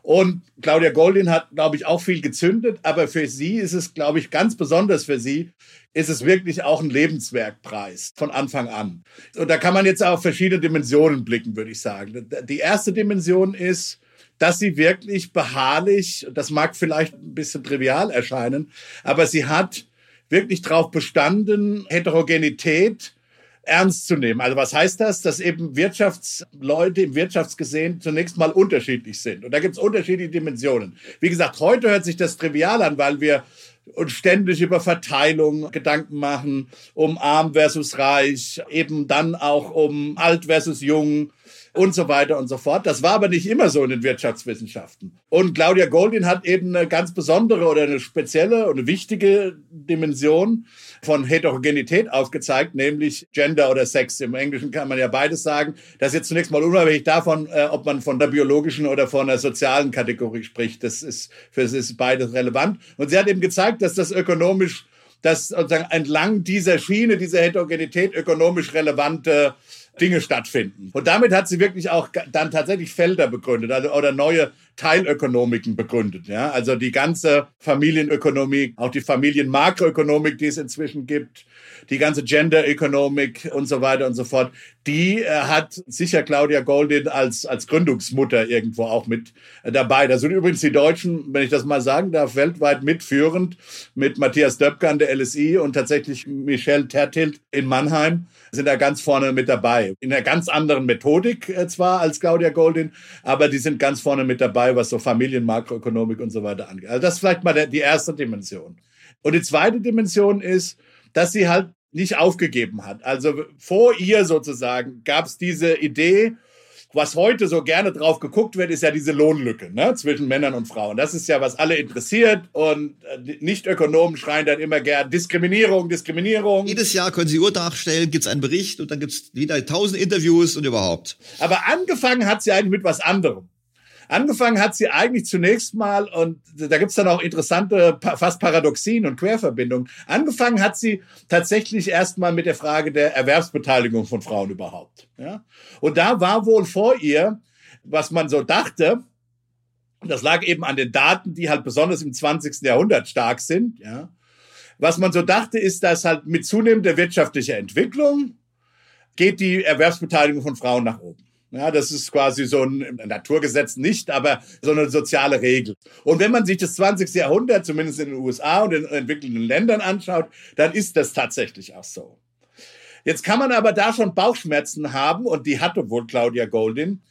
Und Claudia Goldin hat, glaube ich, auch viel gezündet, aber für sie ist es, glaube ich, ganz besonders für sie, ist es wirklich auch ein Lebenswerkpreis von Anfang an. Und da kann man jetzt auf verschiedene Dimensionen blicken, würde ich sagen. Die erste Dimension ist, dass sie wirklich beharrlich, das mag vielleicht ein bisschen trivial erscheinen, aber sie hat wirklich darauf bestanden, Heterogenität ernst zu nehmen. Also was heißt das? Dass eben Wirtschaftsleute im Wirtschaftsgesehen zunächst mal unterschiedlich sind. Und da gibt es unterschiedliche Dimensionen. Wie gesagt, heute hört sich das trivial an, weil wir uns ständig über Verteilung Gedanken machen, um arm versus reich, eben dann auch um alt versus jung und so weiter und so fort. Das war aber nicht immer so in den Wirtschaftswissenschaften. Und Claudia Goldin hat eben eine ganz besondere oder eine spezielle und eine wichtige Dimension von Heterogenität aufgezeigt, nämlich Gender oder Sex. Im Englischen kann man ja beides sagen. Das ist jetzt zunächst mal unabhängig davon, äh, ob man von der biologischen oder von der sozialen Kategorie spricht. Das ist für sie ist beides relevant. Und sie hat eben gezeigt, dass das ökonomisch, dass sozusagen entlang dieser Schiene, dieser Heterogenität ökonomisch relevante Dinge stattfinden. Und damit hat sie wirklich auch dann tatsächlich Felder begründet also, oder neue Teilökonomiken begründet. Ja? Also die ganze Familienökonomik, auch die Familienmakroökonomik, die es inzwischen gibt, die ganze Genderökonomik und so weiter und so fort, die äh, hat sicher Claudia Goldin als, als Gründungsmutter irgendwo auch mit äh, dabei. Da sind übrigens die Deutschen, wenn ich das mal sagen darf, weltweit mitführend mit Matthias Döpke an der LSI und tatsächlich Michel Tertilt in Mannheim sind da ganz vorne mit dabei. In einer ganz anderen Methodik äh, zwar als Claudia Goldin, aber die sind ganz vorne mit dabei, was so Familienmakroökonomik und so weiter angeht. Also das ist vielleicht mal der, die erste Dimension. Und die zweite Dimension ist, dass sie halt nicht aufgegeben hat. Also vor ihr sozusagen gab es diese Idee, was heute so gerne drauf geguckt wird, ist ja diese Lohnlücke ne, zwischen Männern und Frauen. Das ist ja, was alle interessiert. Und äh, Nicht-Ökonomen schreien dann immer gern Diskriminierung, Diskriminierung. Jedes Jahr können sie Uhr nachstellen, gibt es einen Bericht und dann gibt es wieder tausend Interviews und überhaupt. Aber angefangen hat sie eigentlich mit was anderem. Angefangen hat sie eigentlich zunächst mal, und da gibt's dann auch interessante, fast Paradoxien und Querverbindungen. Angefangen hat sie tatsächlich erstmal mit der Frage der Erwerbsbeteiligung von Frauen überhaupt. Ja? Und da war wohl vor ihr, was man so dachte, und das lag eben an den Daten, die halt besonders im 20. Jahrhundert stark sind. Ja? Was man so dachte, ist, dass halt mit zunehmender wirtschaftlicher Entwicklung geht die Erwerbsbeteiligung von Frauen nach oben. Ja, das ist quasi so ein Naturgesetz nicht, aber so eine soziale Regel. Und wenn man sich das 20. Jahrhundert, zumindest in den USA und in entwickelnden Ländern anschaut, dann ist das tatsächlich auch so. Jetzt kann man aber da schon Bauchschmerzen haben, und die hatte wohl Claudia Goldin,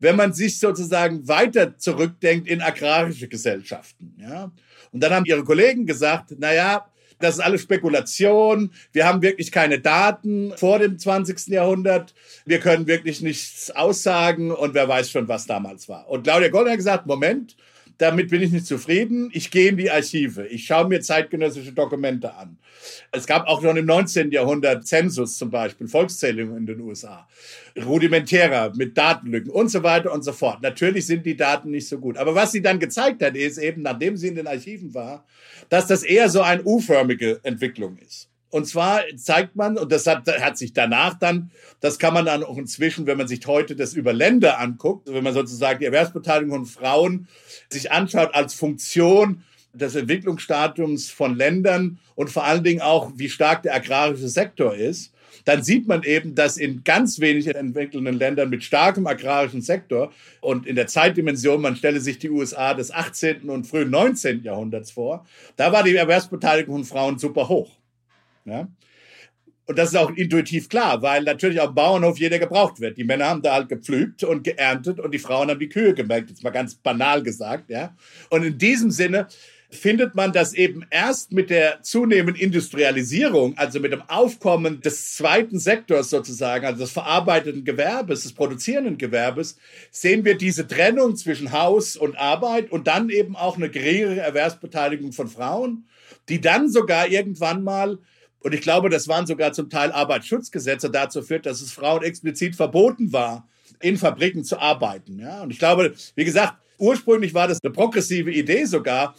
wenn man sich sozusagen weiter zurückdenkt in agrarische Gesellschaften. Ja? Und dann haben ihre Kollegen gesagt, na ja, das ist alles Spekulation. Wir haben wirklich keine Daten vor dem 20. Jahrhundert. Wir können wirklich nichts aussagen und wer weiß schon, was damals war. Und Claudia Goldner hat gesagt, Moment, damit bin ich nicht zufrieden. Ich gehe in die Archive. Ich schaue mir zeitgenössische Dokumente an. Es gab auch schon im 19. Jahrhundert Zensus zum Beispiel, Volkszählungen in den USA. Rudimentärer mit Datenlücken und so weiter und so fort. Natürlich sind die Daten nicht so gut. Aber was sie dann gezeigt hat, ist eben, nachdem sie in den Archiven war, dass das eher so eine U-förmige Entwicklung ist. Und zwar zeigt man, und das hat, hat sich danach dann, das kann man dann auch inzwischen, wenn man sich heute das über Länder anguckt, wenn man sozusagen die Erwerbsbeteiligung von Frauen sich anschaut als Funktion des Entwicklungsstadiums von Ländern und vor allen Dingen auch, wie stark der agrarische Sektor ist, dann sieht man eben, dass in ganz wenig entwickelnden Ländern mit starkem agrarischen Sektor und in der Zeitdimension, man stelle sich die USA des 18. und frühen 19. Jahrhunderts vor, da war die Erwerbsbeteiligung von Frauen super hoch. Ja? Und das ist auch intuitiv klar, weil natürlich auf dem Bauernhof jeder gebraucht wird. Die Männer haben da halt gepflügt und geerntet und die Frauen haben die Kühe gemerkt, jetzt mal ganz banal gesagt, ja. Und in diesem Sinne findet man, dass eben erst mit der zunehmenden Industrialisierung, also mit dem Aufkommen des zweiten Sektors sozusagen, also des verarbeitenden Gewerbes, des produzierenden Gewerbes, sehen wir diese Trennung zwischen Haus und Arbeit und dann eben auch eine geringere Erwerbsbeteiligung von Frauen, die dann sogar irgendwann mal und ich glaube, das waren sogar zum Teil Arbeitsschutzgesetze dazu führt, dass es Frauen explizit verboten war, in Fabriken zu arbeiten. Ja? Und ich glaube, wie gesagt, Ursprünglich war das eine progressive Idee sogar.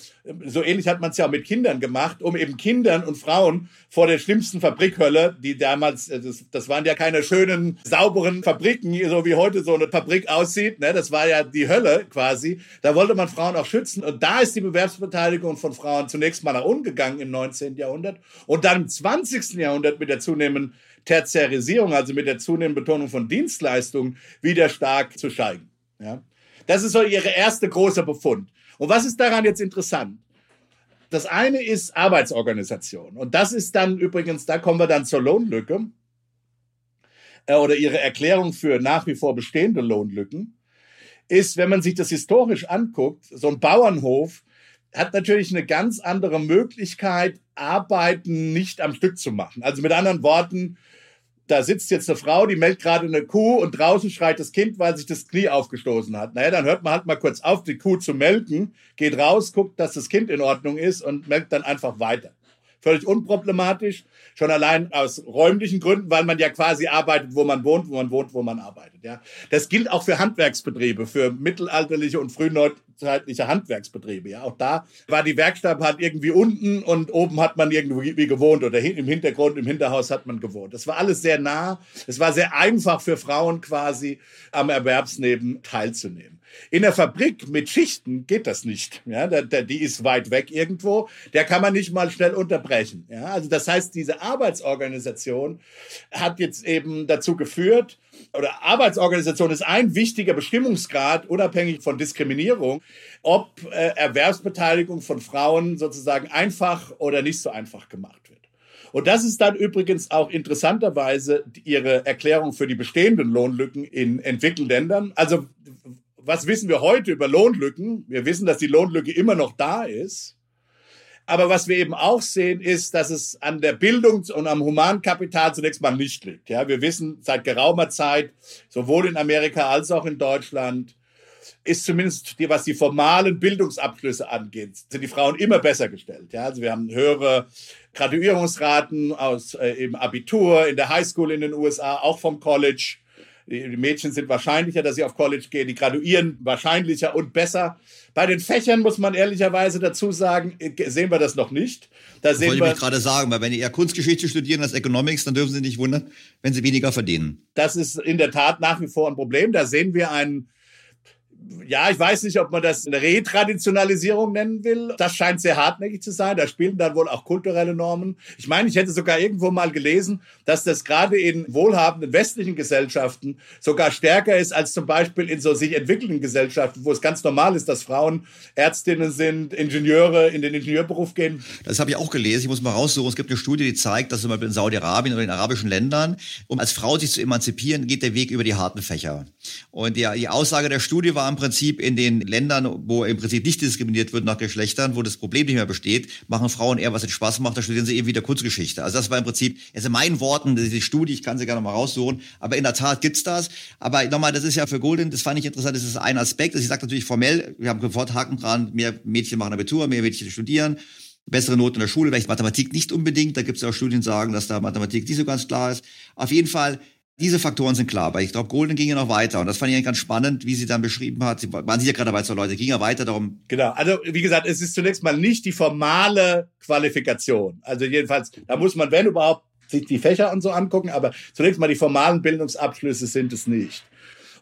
So ähnlich hat man es ja auch mit Kindern gemacht, um eben Kindern und Frauen vor der schlimmsten Fabrikhölle, die damals, äh, das, das waren ja keine schönen, sauberen Fabriken, so wie heute so eine Fabrik aussieht. Ne? Das war ja die Hölle quasi. Da wollte man Frauen auch schützen. Und da ist die Bewerbsbeteiligung von Frauen zunächst mal nach unten gegangen im 19. Jahrhundert und dann im 20. Jahrhundert mit der zunehmenden Tertiarisierung, also mit der zunehmenden Betonung von Dienstleistungen, wieder stark zu steigen. Ja? Das ist so ihre erste große Befund. Und was ist daran jetzt interessant? Das eine ist Arbeitsorganisation. Und das ist dann übrigens, da kommen wir dann zur Lohnlücke. äh, oder ihre Erklärung für nach wie vor bestehende Lohnlücken ist, wenn man sich das historisch anguckt, so ein Bauernhof hat natürlich eine ganz andere Möglichkeit, Arbeiten nicht am Stück zu machen. Also mit anderen Worten, da sitzt jetzt eine Frau, die melkt gerade eine Kuh und draußen schreit das Kind, weil sich das Knie aufgestoßen hat. Naja, dann hört man halt mal kurz auf, die Kuh zu melken, geht raus, guckt, dass das Kind in Ordnung ist und melkt dann einfach weiter. Völlig unproblematisch, schon allein aus räumlichen Gründen, weil man ja quasi arbeitet, wo man wohnt, wo man wohnt, wo man arbeitet. Ja, das gilt auch für Handwerksbetriebe, für mittelalterliche und frühneuzeitliche Handwerksbetriebe. Ja, auch da war die Werkstatt halt irgendwie unten und oben hat man irgendwie gewohnt oder im Hintergrund, im Hinterhaus hat man gewohnt. Das war alles sehr nah. Es war sehr einfach für Frauen quasi am Erwerbsleben teilzunehmen. In der Fabrik mit Schichten geht das nicht. Ja, der, der, die ist weit weg irgendwo. Der kann man nicht mal schnell unterbrechen. Ja, also das heißt, diese Arbeitsorganisation hat jetzt eben dazu geführt, oder Arbeitsorganisation ist ein wichtiger Bestimmungsgrad, unabhängig von Diskriminierung, ob äh, Erwerbsbeteiligung von Frauen sozusagen einfach oder nicht so einfach gemacht wird. Und das ist dann übrigens auch interessanterweise ihre Erklärung für die bestehenden Lohnlücken in entwickelten Ländern. Also was wissen wir heute über Lohnlücken? Wir wissen, dass die Lohnlücke immer noch da ist. Aber was wir eben auch sehen, ist, dass es an der Bildung und am Humankapital zunächst mal nicht liegt. Ja, wir wissen seit geraumer Zeit, sowohl in Amerika als auch in Deutschland, ist zumindest die, was die formalen Bildungsabschlüsse angeht, sind die Frauen immer besser gestellt. Ja, also wir haben höhere Graduierungsraten aus äh, im Abitur, in der Highschool in den USA, auch vom College. Die Mädchen sind wahrscheinlicher, dass sie auf College gehen, die graduieren wahrscheinlicher und besser. Bei den Fächern muss man ehrlicherweise dazu sagen, sehen wir das noch nicht. Da das wollte wir, ich gerade sagen, weil wenn die eher Kunstgeschichte studieren als Economics, dann dürfen sie nicht wundern, wenn sie weniger verdienen. Das ist in der Tat nach wie vor ein Problem. Da sehen wir einen ja, ich weiß nicht, ob man das eine Retraditionalisierung nennen will. Das scheint sehr hartnäckig zu sein. Da spielen dann wohl auch kulturelle Normen. Ich meine, ich hätte sogar irgendwo mal gelesen, dass das gerade in wohlhabenden westlichen Gesellschaften sogar stärker ist als zum Beispiel in so sich entwickelnden Gesellschaften, wo es ganz normal ist, dass Frauen Ärztinnen sind, Ingenieure in den Ingenieurberuf gehen. Das habe ich auch gelesen. Ich muss mal raussuchen. Es gibt eine Studie, die zeigt, dass zum Beispiel in Saudi-Arabien oder in arabischen Ländern, um als Frau sich zu emanzipieren, geht der Weg über die harten Fächer. Und die, die Aussage der Studie war im Prinzip in den Ländern, wo im Prinzip nicht diskriminiert wird nach Geschlechtern, wo das Problem nicht mehr besteht, machen Frauen eher was ihnen Spaß macht, da studieren sie eben wieder Kurzgeschichte. Also das war im Prinzip, also in meinen Worten, diese Studie, ich kann sie gerne mal raussuchen, aber in der Tat gibt's das. Aber nochmal, das ist ja für Golden, das fand ich interessant, das ist ein Aspekt. Also ich sage natürlich formell, wir haben sofort Haken dran, mehr Mädchen machen Abitur, mehr Mädchen studieren bessere Noten in der Schule, vielleicht Mathematik nicht unbedingt. Da gibt es ja auch Studien, die sagen, dass da Mathematik nicht so ganz klar ist. Auf jeden Fall diese Faktoren sind klar, weil ich glaube, Golden ging ja noch weiter und das fand ich ganz spannend, wie sie dann beschrieben hat. Sie waren sicher gerade dabei, zwei Leute, ging ja weiter darum. Genau, also wie gesagt, es ist zunächst mal nicht die formale Qualifikation. Also jedenfalls, da muss man, wenn überhaupt, sich die Fächer und so angucken, aber zunächst mal die formalen Bildungsabschlüsse sind es nicht.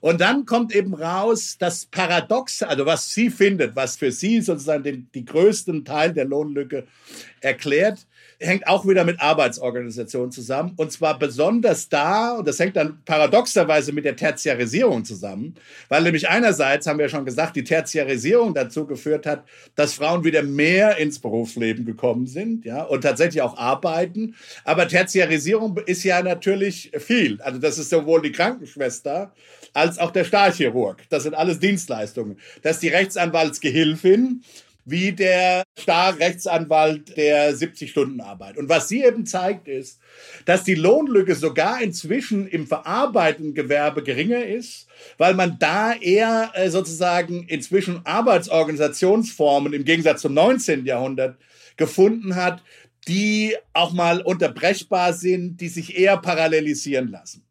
Und dann kommt eben raus das Paradoxe, also was sie findet, was für sie sozusagen den die größten Teil der Lohnlücke erklärt, hängt auch wieder mit Arbeitsorganisation zusammen. Und zwar besonders da, und das hängt dann paradoxerweise mit der Tertiarisierung zusammen, weil nämlich einerseits, haben wir ja schon gesagt, die Tertiarisierung dazu geführt hat, dass Frauen wieder mehr ins Berufsleben gekommen sind, ja, und tatsächlich auch arbeiten. Aber Tertiarisierung ist ja natürlich viel. Also das ist sowohl die Krankenschwester als auch der Stahlchirurg. Das sind alles Dienstleistungen. Das ist die Rechtsanwaltsgehilfin wie der Starrechtsanwalt der 70-Stunden-Arbeit. Und was sie eben zeigt, ist, dass die Lohnlücke sogar inzwischen im verarbeitenden Gewerbe geringer ist, weil man da eher äh, sozusagen inzwischen Arbeitsorganisationsformen im Gegensatz zum 19. Jahrhundert gefunden hat, die auch mal unterbrechbar sind, die sich eher parallelisieren lassen.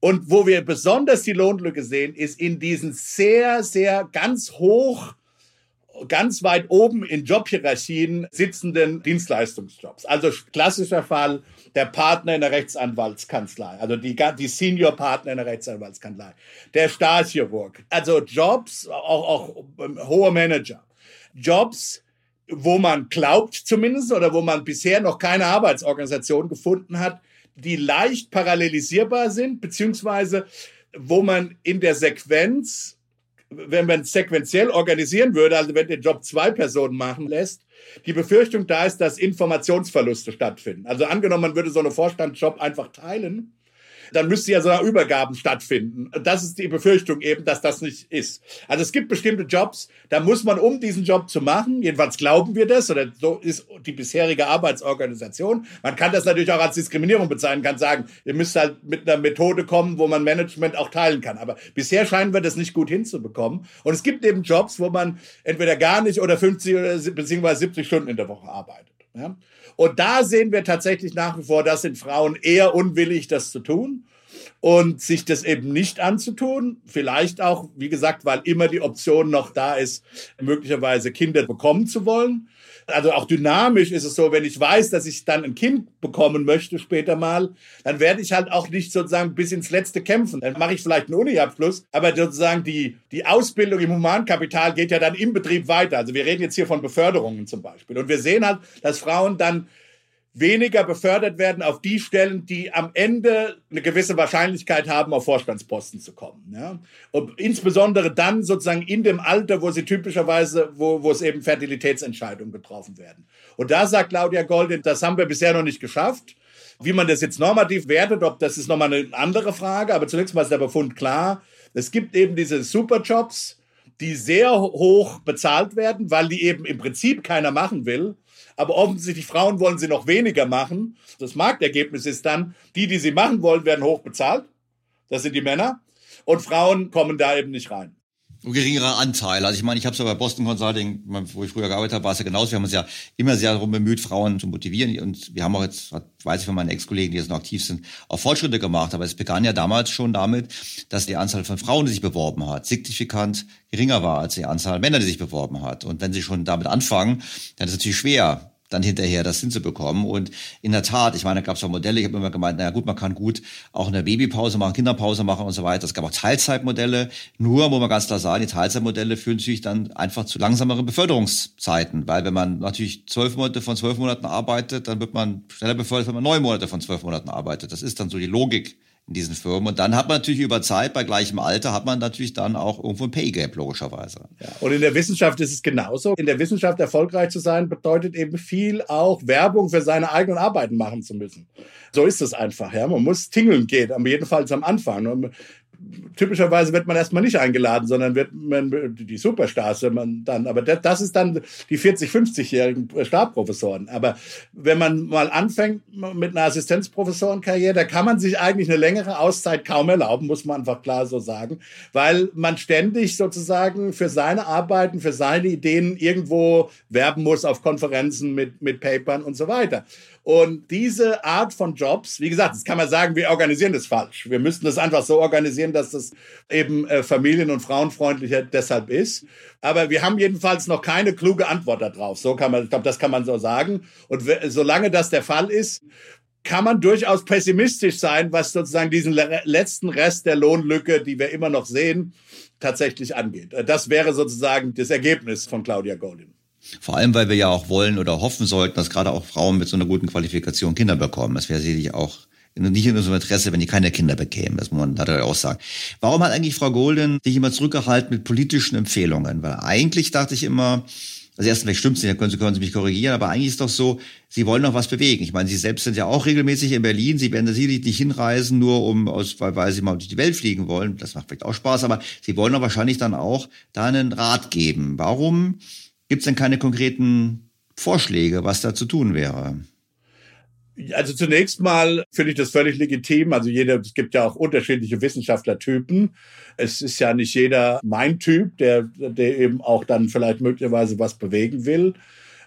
Und wo wir besonders die Lohnlücke sehen, ist in diesen sehr, sehr ganz hoch ganz weit oben in Jobhierarchien sitzenden Dienstleistungsjobs. Also klassischer Fall der Partner in der Rechtsanwaltskanzlei, also die, die Senior-Partner in der Rechtsanwaltskanzlei, der Staatschirurg. Also Jobs, auch, auch ähm, hohe Manager. Jobs, wo man glaubt zumindest oder wo man bisher noch keine Arbeitsorganisation gefunden hat, die leicht parallelisierbar sind, beziehungsweise wo man in der Sequenz wenn man sequenziell organisieren würde, also wenn den Job zwei Personen machen lässt, die Befürchtung da ist, dass Informationsverluste stattfinden. Also angenommen, man würde so einen Vorstandsjob einfach teilen, dann müsste ja sogar Übergaben stattfinden. Das ist die Befürchtung eben, dass das nicht ist. Also es gibt bestimmte Jobs, da muss man, um diesen Job zu machen, jedenfalls glauben wir das, oder so ist die bisherige Arbeitsorganisation. Man kann das natürlich auch als Diskriminierung bezeichnen, kann sagen, ihr müsst halt mit einer Methode kommen, wo man Management auch teilen kann. Aber bisher scheinen wir das nicht gut hinzubekommen. Und es gibt eben Jobs, wo man entweder gar nicht oder 50 oder beziehungsweise 70 Stunden in der Woche arbeitet. Ja? Und da sehen wir tatsächlich nach wie vor, das sind Frauen eher unwillig, das zu tun und sich das eben nicht anzutun. Vielleicht auch, wie gesagt, weil immer die Option noch da ist, möglicherweise Kinder bekommen zu wollen. Also auch dynamisch ist es so, wenn ich weiß, dass ich dann ein Kind bekommen möchte später mal, dann werde ich halt auch nicht sozusagen bis ins Letzte kämpfen. Dann mache ich vielleicht einen Uni-Abschluss, aber sozusagen die, die Ausbildung im Humankapital geht ja dann im Betrieb weiter. Also wir reden jetzt hier von Beförderungen zum Beispiel. Und wir sehen halt, dass Frauen dann weniger befördert werden auf die Stellen, die am Ende eine gewisse Wahrscheinlichkeit haben, auf Vorstandsposten zu kommen. Ja? Und insbesondere dann sozusagen in dem Alter, wo sie typischerweise, wo, wo es eben Fertilitätsentscheidungen getroffen werden. Und da sagt Claudia Goldin, das haben wir bisher noch nicht geschafft. Wie man das jetzt normativ wertet, ob das ist nochmal eine andere Frage, aber zunächst mal ist der Befund klar. Es gibt eben diese Superjobs, die sehr hoch bezahlt werden, weil die eben im Prinzip keiner machen will aber offensichtlich Frauen wollen sie noch weniger machen. Das Marktergebnis ist dann, die, die sie machen wollen, werden hoch bezahlt. Das sind die Männer. Und Frauen kommen da eben nicht rein geringerer Anteil. Also ich meine, ich habe es ja bei Boston Consulting, wo ich früher gearbeitet habe, war es ja genauso. Wir haben uns ja immer sehr darum bemüht, Frauen zu motivieren. Und wir haben auch jetzt, weiß ich von meinen Ex-Kollegen, die jetzt noch aktiv sind, auch Fortschritte gemacht. Aber es begann ja damals schon damit, dass die Anzahl von Frauen, die sich beworben hat, signifikant geringer war als die Anzahl Männer, die sich beworben hat. Und wenn sie schon damit anfangen, dann ist es natürlich schwer, dann hinterher das hinzubekommen. Und in der Tat, ich meine, da gab es auch Modelle, ich habe immer gemeint, naja gut, man kann gut auch eine Babypause machen, Kinderpause machen und so weiter. Es gab auch Teilzeitmodelle. Nur, muss man ganz klar sagen, die Teilzeitmodelle führen natürlich dann einfach zu langsameren Beförderungszeiten. Weil wenn man natürlich zwölf Monate von zwölf Monaten arbeitet, dann wird man schneller befördert, wenn man neun Monate von zwölf Monaten arbeitet. Das ist dann so die Logik in diesen Firmen. Und dann hat man natürlich über Zeit, bei gleichem Alter, hat man natürlich dann auch irgendwo ein Pay Gap, logischerweise. Ja, und in der Wissenschaft ist es genauso. In der Wissenschaft erfolgreich zu sein, bedeutet eben viel auch Werbung für seine eigenen Arbeiten machen zu müssen. So ist es einfach. Ja. Man muss tingeln gehen, jedenfalls am Anfang typischerweise wird man erstmal nicht eingeladen, sondern wird man die Superstars, wenn man dann, aber das ist dann die 40, 50-jährigen Stabprofessoren. Aber wenn man mal anfängt mit einer Assistenzprofessorenkarriere, da kann man sich eigentlich eine längere Auszeit kaum erlauben, muss man einfach klar so sagen, weil man ständig sozusagen für seine Arbeiten, für seine Ideen irgendwo werben muss auf Konferenzen mit, mit Papern und so weiter. Und diese Art von Jobs, wie gesagt, das kann man sagen, wir organisieren das falsch. Wir müssten das einfach so organisieren, dass das eben äh, familien- und frauenfreundlicher deshalb ist. Aber wir haben jedenfalls noch keine kluge Antwort darauf. So kann man, ich glaube, das kann man so sagen. Und solange das der Fall ist, kann man durchaus pessimistisch sein, was sozusagen diesen letzten Rest der Lohnlücke, die wir immer noch sehen, tatsächlich angeht. Das wäre sozusagen das Ergebnis von Claudia Goldin. Vor allem, weil wir ja auch wollen oder hoffen sollten, dass gerade auch Frauen mit so einer guten Qualifikation Kinder bekommen. Das wäre sicherlich auch nicht in unserem Interesse, wenn die keine Kinder bekämen. Das muss man natürlich auch sagen. Warum hat eigentlich Frau Golden sich immer zurückgehalten mit politischen Empfehlungen? Weil eigentlich dachte ich immer, also erstens, vielleicht stimmt es nicht, können Sie, können Sie mich korrigieren, aber eigentlich ist doch so, Sie wollen noch was bewegen. Ich meine, Sie selbst sind ja auch regelmäßig in Berlin. Sie werden da sicherlich nicht hinreisen, nur um aus, weil, weil Sie mal durch die Welt fliegen wollen. Das macht vielleicht auch Spaß, aber Sie wollen doch wahrscheinlich dann auch da einen Rat geben. Warum Gibt es denn keine konkreten Vorschläge, was da zu tun wäre? Also zunächst mal finde ich das völlig legitim. Also jeder, es gibt ja auch unterschiedliche Wissenschaftlertypen. Es ist ja nicht jeder mein Typ, der, der eben auch dann vielleicht möglicherweise was bewegen will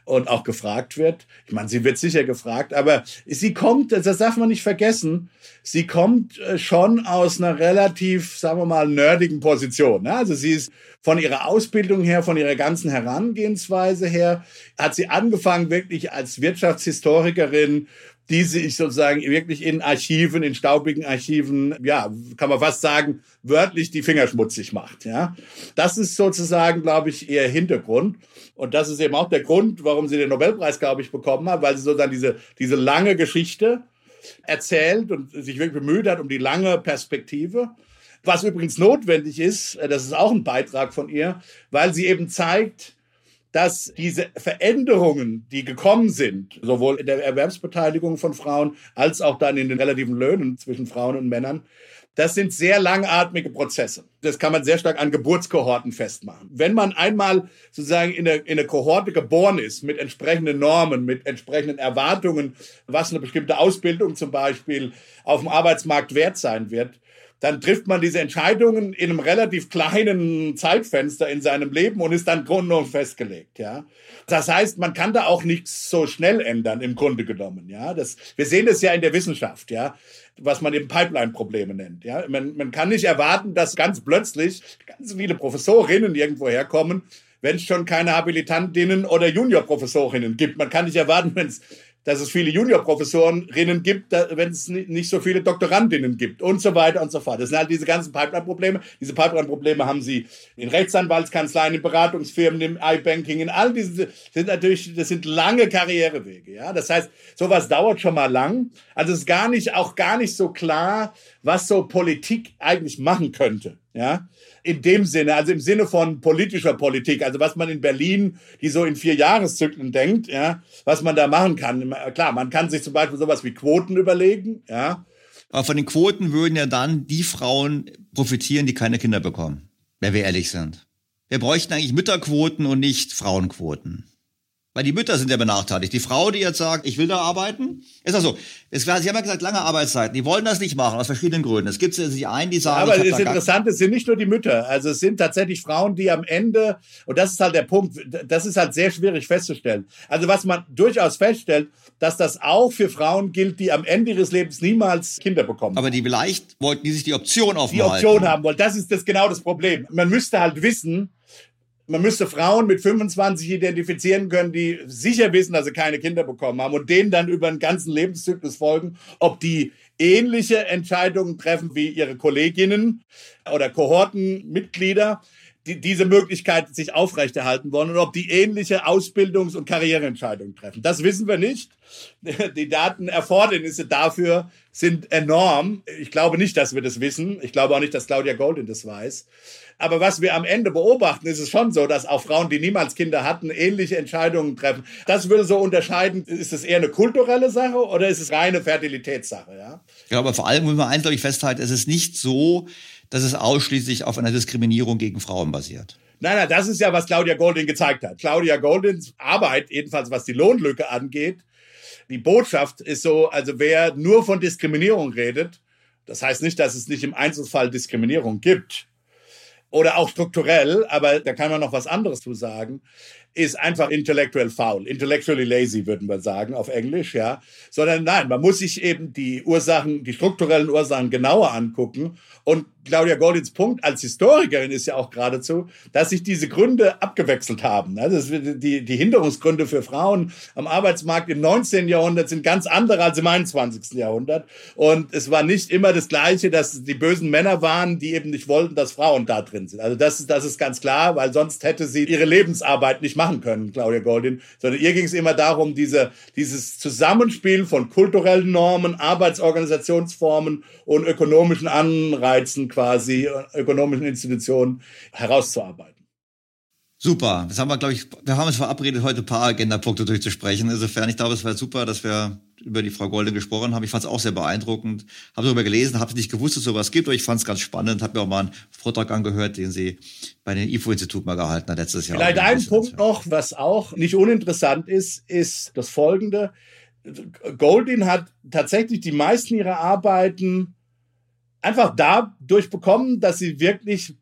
und auch gefragt wird. Ich meine, sie wird sicher gefragt, aber sie kommt, das darf man nicht vergessen, sie kommt äh, schon aus einer relativ, sagen wir mal, nerdigen Position. Ne? Also sie ist von ihrer Ausbildung her, von ihrer ganzen Herangehensweise her, hat sie angefangen wirklich als Wirtschaftshistorikerin die sich sozusagen wirklich in Archiven, in staubigen Archiven, ja, kann man fast sagen, wörtlich die Finger schmutzig macht. Ja, das ist sozusagen, glaube ich, ihr Hintergrund. Und das ist eben auch der Grund, warum sie den Nobelpreis, glaube ich, bekommen hat, weil sie sozusagen diese, diese lange Geschichte erzählt und sich wirklich bemüht hat um die lange Perspektive. Was übrigens notwendig ist, das ist auch ein Beitrag von ihr, weil sie eben zeigt, dass diese Veränderungen, die gekommen sind, sowohl in der Erwerbsbeteiligung von Frauen als auch dann in den relativen Löhnen zwischen Frauen und Männern, das sind sehr langatmige Prozesse. Das kann man sehr stark an Geburtskohorten festmachen. Wenn man einmal sozusagen in eine, in eine Kohorte geboren ist, mit entsprechenden Normen, mit entsprechenden Erwartungen, was eine bestimmte Ausbildung zum Beispiel auf dem Arbeitsmarkt wert sein wird, dann trifft man diese Entscheidungen in einem relativ kleinen Zeitfenster in seinem Leben und ist dann grundlegend festgelegt, ja. Das heißt, man kann da auch nichts so schnell ändern, im Grunde genommen, ja. Das, wir sehen das ja in der Wissenschaft, ja was man eben Pipeline-Probleme nennt. Ja? Man, man kann nicht erwarten, dass ganz plötzlich ganz viele Professorinnen irgendwo herkommen, wenn es schon keine Habilitantinnen oder Juniorprofessorinnen gibt. Man kann nicht erwarten, wenn es dass es viele Juniorprofessorinnen gibt, wenn es nicht so viele Doktorandinnen gibt und so weiter und so fort. Das sind halt diese ganzen Pipeline-Probleme. Diese Pipeline-Probleme haben sie in Rechtsanwaltskanzleien, in Beratungsfirmen, im iBanking, in all diesen, sind natürlich, das sind lange Karrierewege, ja. Das heißt, sowas dauert schon mal lang. Also es ist gar nicht, auch gar nicht so klar, was so Politik eigentlich machen könnte, ja in dem Sinne, also im Sinne von politischer Politik, also was man in Berlin, die so in vier Jahreszyklen denkt, ja, was man da machen kann. Klar, man kann sich zum Beispiel sowas wie Quoten überlegen, ja. Aber von den Quoten würden ja dann die Frauen profitieren, die keine Kinder bekommen, wenn wir ehrlich sind. Wir bräuchten eigentlich Mütterquoten und nicht Frauenquoten. Weil die Mütter sind ja benachteiligt. Die Frau, die jetzt sagt, ich will da arbeiten, ist auch so. Es, Sie haben ja gesagt, lange Arbeitszeiten. Die wollen das nicht machen, aus verschiedenen Gründen. Es gibt sich einen, die sagen. Aber das Interessante sind nicht nur die Mütter. Also es sind tatsächlich Frauen, die am Ende, und das ist halt der Punkt, das ist halt sehr schwierig festzustellen. Also was man durchaus feststellt, dass das auch für Frauen gilt, die am Ende ihres Lebens niemals Kinder bekommen. Aber die vielleicht wollten die sich die Option offen Die Option haben wollen. Das ist das genau das Problem. Man müsste halt wissen, man müsste Frauen mit 25 identifizieren können, die sicher wissen, dass sie keine Kinder bekommen haben und denen dann über einen ganzen Lebenszyklus folgen, ob die ähnliche Entscheidungen treffen wie ihre Kolleginnen oder Kohortenmitglieder, die diese Möglichkeit sich aufrechterhalten wollen und ob die ähnliche Ausbildungs- und Karriereentscheidungen treffen. Das wissen wir nicht. Die Datenerfordernisse dafür sind enorm. Ich glaube nicht, dass wir das wissen. Ich glaube auch nicht, dass Claudia Goldin das weiß. Aber was wir am Ende beobachten, ist es schon so, dass auch Frauen, die niemals Kinder hatten, ähnliche Entscheidungen treffen. Das würde so unterscheiden, ist es eher eine kulturelle Sache oder ist es reine Fertilitätssache? Ja, ja aber vor allem muss man eins, glaube ich, festhalten, es ist nicht so, dass es ausschließlich auf einer Diskriminierung gegen Frauen basiert. Nein, nein, das ist ja, was Claudia Goldin gezeigt hat. Claudia Goldins Arbeit, jedenfalls was die Lohnlücke angeht, die Botschaft ist so, also wer nur von Diskriminierung redet, das heißt nicht, dass es nicht im Einzelfall Diskriminierung gibt oder auch strukturell, aber da kann man noch was anderes zu sagen ist einfach intellectual foul, intellectually lazy, würden wir sagen auf Englisch, ja. Sondern nein, man muss sich eben die Ursachen, die strukturellen Ursachen genauer angucken. Und Claudia Goldins Punkt als Historikerin ist ja auch geradezu, dass sich diese Gründe abgewechselt haben. Also die, die Hinderungsgründe für Frauen am Arbeitsmarkt im 19. Jahrhundert sind ganz andere als im 21. Jahrhundert. Und es war nicht immer das Gleiche, dass die bösen Männer waren, die eben nicht wollten, dass Frauen da drin sind. Also das, das ist ganz klar, weil sonst hätte sie ihre Lebensarbeit nicht machen machen können, Claudia Goldin, sondern ihr ging es immer darum, diese, dieses Zusammenspiel von kulturellen Normen, Arbeitsorganisationsformen und ökonomischen Anreizen quasi, ökonomischen Institutionen herauszuarbeiten. Super. Das haben wir, glaube ich, wir haben uns verabredet, heute ein paar Agendapunkte durchzusprechen. Insofern, ich glaube, es wäre super, dass wir über die Frau Golde gesprochen haben. Ich fand es auch sehr beeindruckend. Habe darüber gelesen, habe nicht gewusst, dass es sowas gibt, aber ich fand es ganz spannend. Habe mir auch mal einen Vortrag angehört, den sie bei dem IFO-Institut mal gehalten hat letztes Jahr. Vielleicht ein Punkt noch, was auch nicht uninteressant ist, ist das folgende. Goldin hat tatsächlich die meisten ihrer Arbeiten einfach dadurch bekommen, dass sie wirklich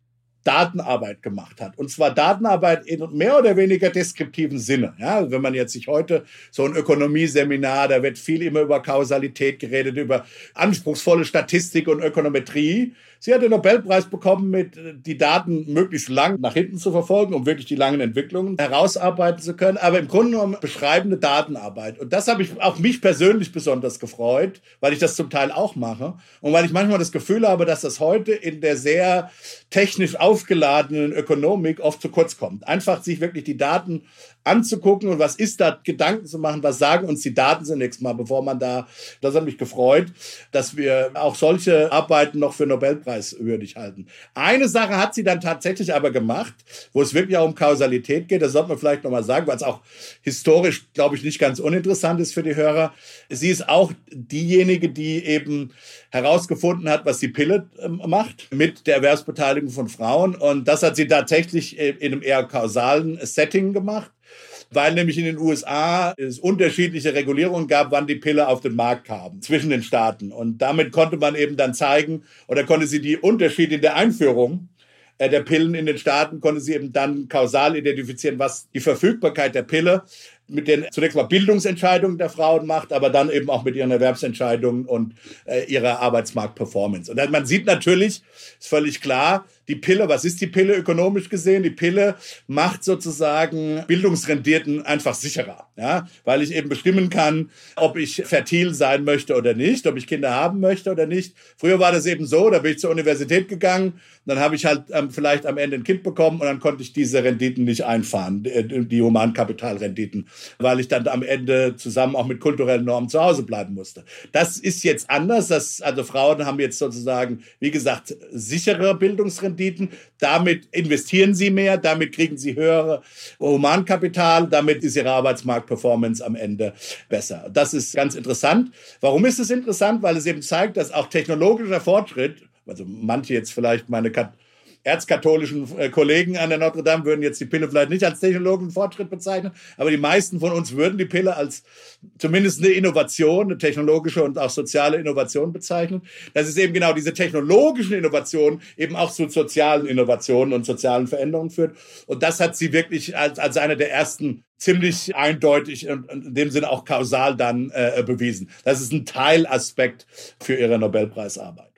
Datenarbeit gemacht hat. Und zwar Datenarbeit in mehr oder weniger deskriptiven Sinne. Ja, wenn man jetzt sich heute so ein Ökonomieseminar, da wird viel immer über Kausalität geredet, über anspruchsvolle Statistik und Ökonometrie. Sie hat den Nobelpreis bekommen, mit äh, die Daten möglichst lang nach hinten zu verfolgen, um wirklich die langen Entwicklungen herausarbeiten zu können. Aber im Grunde genommen beschreibende Datenarbeit. Und das habe ich auch mich persönlich besonders gefreut, weil ich das zum Teil auch mache und weil ich manchmal das Gefühl habe, dass das heute in der sehr technisch aufgeladenen Ökonomik oft zu kurz kommt. Einfach sich wirklich die Daten anzugucken und was ist da, Gedanken zu machen, was sagen uns die Daten zunächst mal, bevor man da, das hat mich gefreut, dass wir auch solche Arbeiten noch für Nobelpreis nobelpreiswürdig halten. Eine Sache hat sie dann tatsächlich aber gemacht, wo es wirklich auch um Kausalität geht. Das sollte man vielleicht nochmal sagen, weil es auch historisch, glaube ich, nicht ganz uninteressant ist für die Hörer. Sie ist auch diejenige, die eben herausgefunden hat, was die Pille ähm, macht mit der Erwerbsbeteiligung von Frauen. Und das hat sie tatsächlich äh, in einem eher kausalen Setting gemacht weil nämlich in den USA es unterschiedliche Regulierungen gab, wann die Pille auf den Markt kam zwischen den Staaten. Und damit konnte man eben dann zeigen oder konnte sie die Unterschiede in der Einführung äh, der Pillen in den Staaten, konnte sie eben dann kausal identifizieren, was die Verfügbarkeit der Pille mit den zunächst mal Bildungsentscheidungen der Frauen macht, aber dann eben auch mit ihren Erwerbsentscheidungen und äh, ihrer Arbeitsmarktperformance. Und man sieht natürlich, ist völlig klar, die Pille, was ist die Pille ökonomisch gesehen? Die Pille macht sozusagen Bildungsrendierten einfach sicherer, ja, weil ich eben bestimmen kann, ob ich fertil sein möchte oder nicht, ob ich Kinder haben möchte oder nicht. Früher war das eben so, da bin ich zur Universität gegangen, dann habe ich halt ähm, vielleicht am Ende ein Kind bekommen und dann konnte ich diese Renditen nicht einfahren, die, die Humankapitalrenditen, weil ich dann am Ende zusammen auch mit kulturellen Normen zu Hause bleiben musste. Das ist jetzt anders, dass, also Frauen haben jetzt sozusagen, wie gesagt, sichere Bildungsrenditen Renditen. Damit investieren sie mehr, damit kriegen sie höhere Humankapital, damit ist ihre Arbeitsmarktperformance am Ende besser. Das ist ganz interessant. Warum ist es interessant? Weil es eben zeigt, dass auch technologischer Fortschritt, also manche jetzt vielleicht meine erzkatholischen äh, Kollegen an der Notre Dame würden jetzt die Pille vielleicht nicht als technologischen Fortschritt bezeichnen, aber die meisten von uns würden die Pille als zumindest eine Innovation, eine technologische und auch soziale Innovation bezeichnen. Das ist eben genau diese technologischen Innovationen eben auch zu sozialen Innovationen und sozialen Veränderungen führt. Und das hat sie wirklich als, als eine der ersten ziemlich eindeutig und in dem Sinne auch kausal dann äh, bewiesen. Das ist ein Teilaspekt für ihre Nobelpreisarbeit.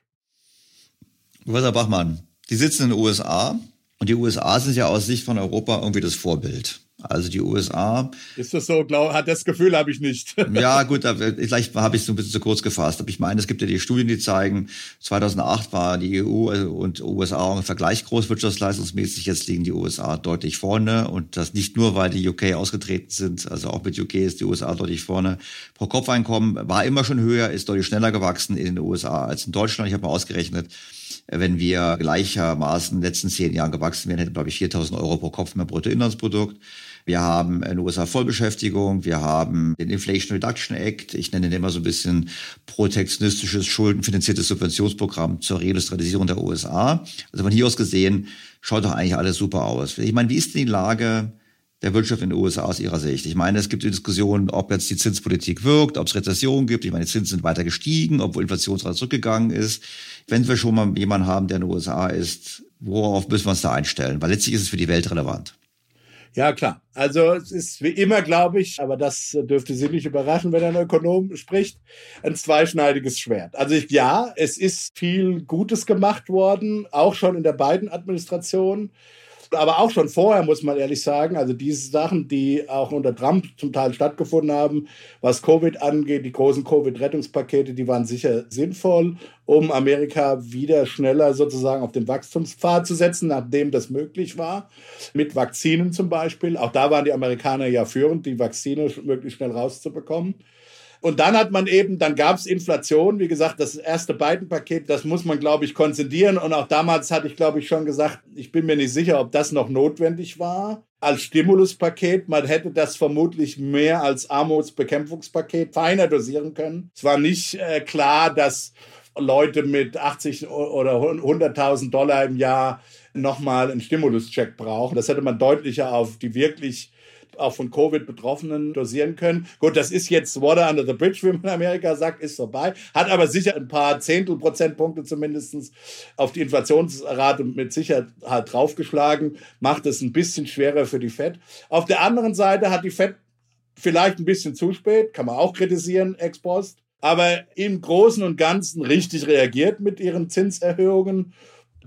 Professor Bachmann, die sitzen in den USA und die USA sind ja aus Sicht von Europa irgendwie das Vorbild. Also die USA. Ist das so? Glaub, hat das Gefühl habe ich nicht. ja, gut, vielleicht habe ich es so ein bisschen zu kurz gefasst. Aber ich meine, es gibt ja die Studien, die zeigen, 2008 war die EU und USA im Vergleich groß wirtschaftsleistungsmäßig. Jetzt liegen die USA deutlich vorne und das nicht nur, weil die UK ausgetreten sind. Also auch mit UK ist die USA deutlich vorne. Pro Kopfeinkommen war immer schon höher, ist deutlich schneller gewachsen in den USA als in Deutschland. Ich habe mal ausgerechnet, wenn wir gleichermaßen in den letzten zehn Jahren gewachsen wären, hätten, glaube ich, 4.000 Euro pro Kopf mehr Bruttoinlandsprodukt. Wir haben in den USA Vollbeschäftigung, wir haben den Inflation Reduction Act, ich nenne den immer so ein bisschen protektionistisches, schuldenfinanziertes Subventionsprogramm zur Reindustrialisierung der USA. Also von hier aus gesehen schaut doch eigentlich alles super aus. Ich meine, wie ist denn die Lage der Wirtschaft in den USA aus Ihrer Sicht? Ich meine, es gibt die Diskussion, ob jetzt die Zinspolitik wirkt, ob es Rezession gibt. Ich meine, die Zinsen sind weiter gestiegen, obwohl Inflationsrate zurückgegangen ist. Wenn wir schon mal jemanden haben, der in den USA ist, worauf müssen wir uns da einstellen? Weil letztlich ist es für die Welt relevant. Ja, klar. Also es ist wie immer, glaube ich, aber das dürfte Sie nicht überraschen, wenn ein Ökonom spricht, ein zweischneidiges Schwert. Also ich, ja, es ist viel Gutes gemacht worden, auch schon in der beiden Administration aber auch schon vorher, muss man ehrlich sagen, also diese Sachen, die auch unter Trump zum Teil stattgefunden haben, was Covid angeht, die großen Covid-Rettungspakete, die waren sicher sinnvoll, um Amerika wieder schneller sozusagen auf den Wachstumspfad zu setzen, nachdem das möglich war, mit Vakzinen zum Beispiel. Auch da waren die Amerikaner ja führend, die Vakzine möglichst schnell rauszubekommen. Und dann hat man eben, dann gab es Inflation. Wie gesagt, das erste Biden-Paket, das muss man, glaube ich, konzentrieren. Und auch damals hatte ich, glaube ich, schon gesagt, ich bin mir nicht sicher, ob das noch notwendig war als Stimuluspaket. Man hätte das vermutlich mehr als Armutsbekämpfungspaket feiner dosieren können. Es war nicht äh, klar, dass Leute mit 80 oder 100.000 Dollar im Jahr nochmal einen Stimuluscheck brauchen. Das hätte man deutlicher auf die wirklich auch von Covid-Betroffenen dosieren können. Gut, das ist jetzt Water under the Bridge, wie man in Amerika sagt, ist vorbei. Hat aber sicher ein paar Zehntelprozentpunkte zumindest auf die Inflationsrate mit Sicherheit draufgeschlagen, macht es ein bisschen schwerer für die Fed. Auf der anderen Seite hat die Fed vielleicht ein bisschen zu spät, kann man auch kritisieren, ex post, aber im Großen und Ganzen richtig reagiert mit ihren Zinserhöhungen.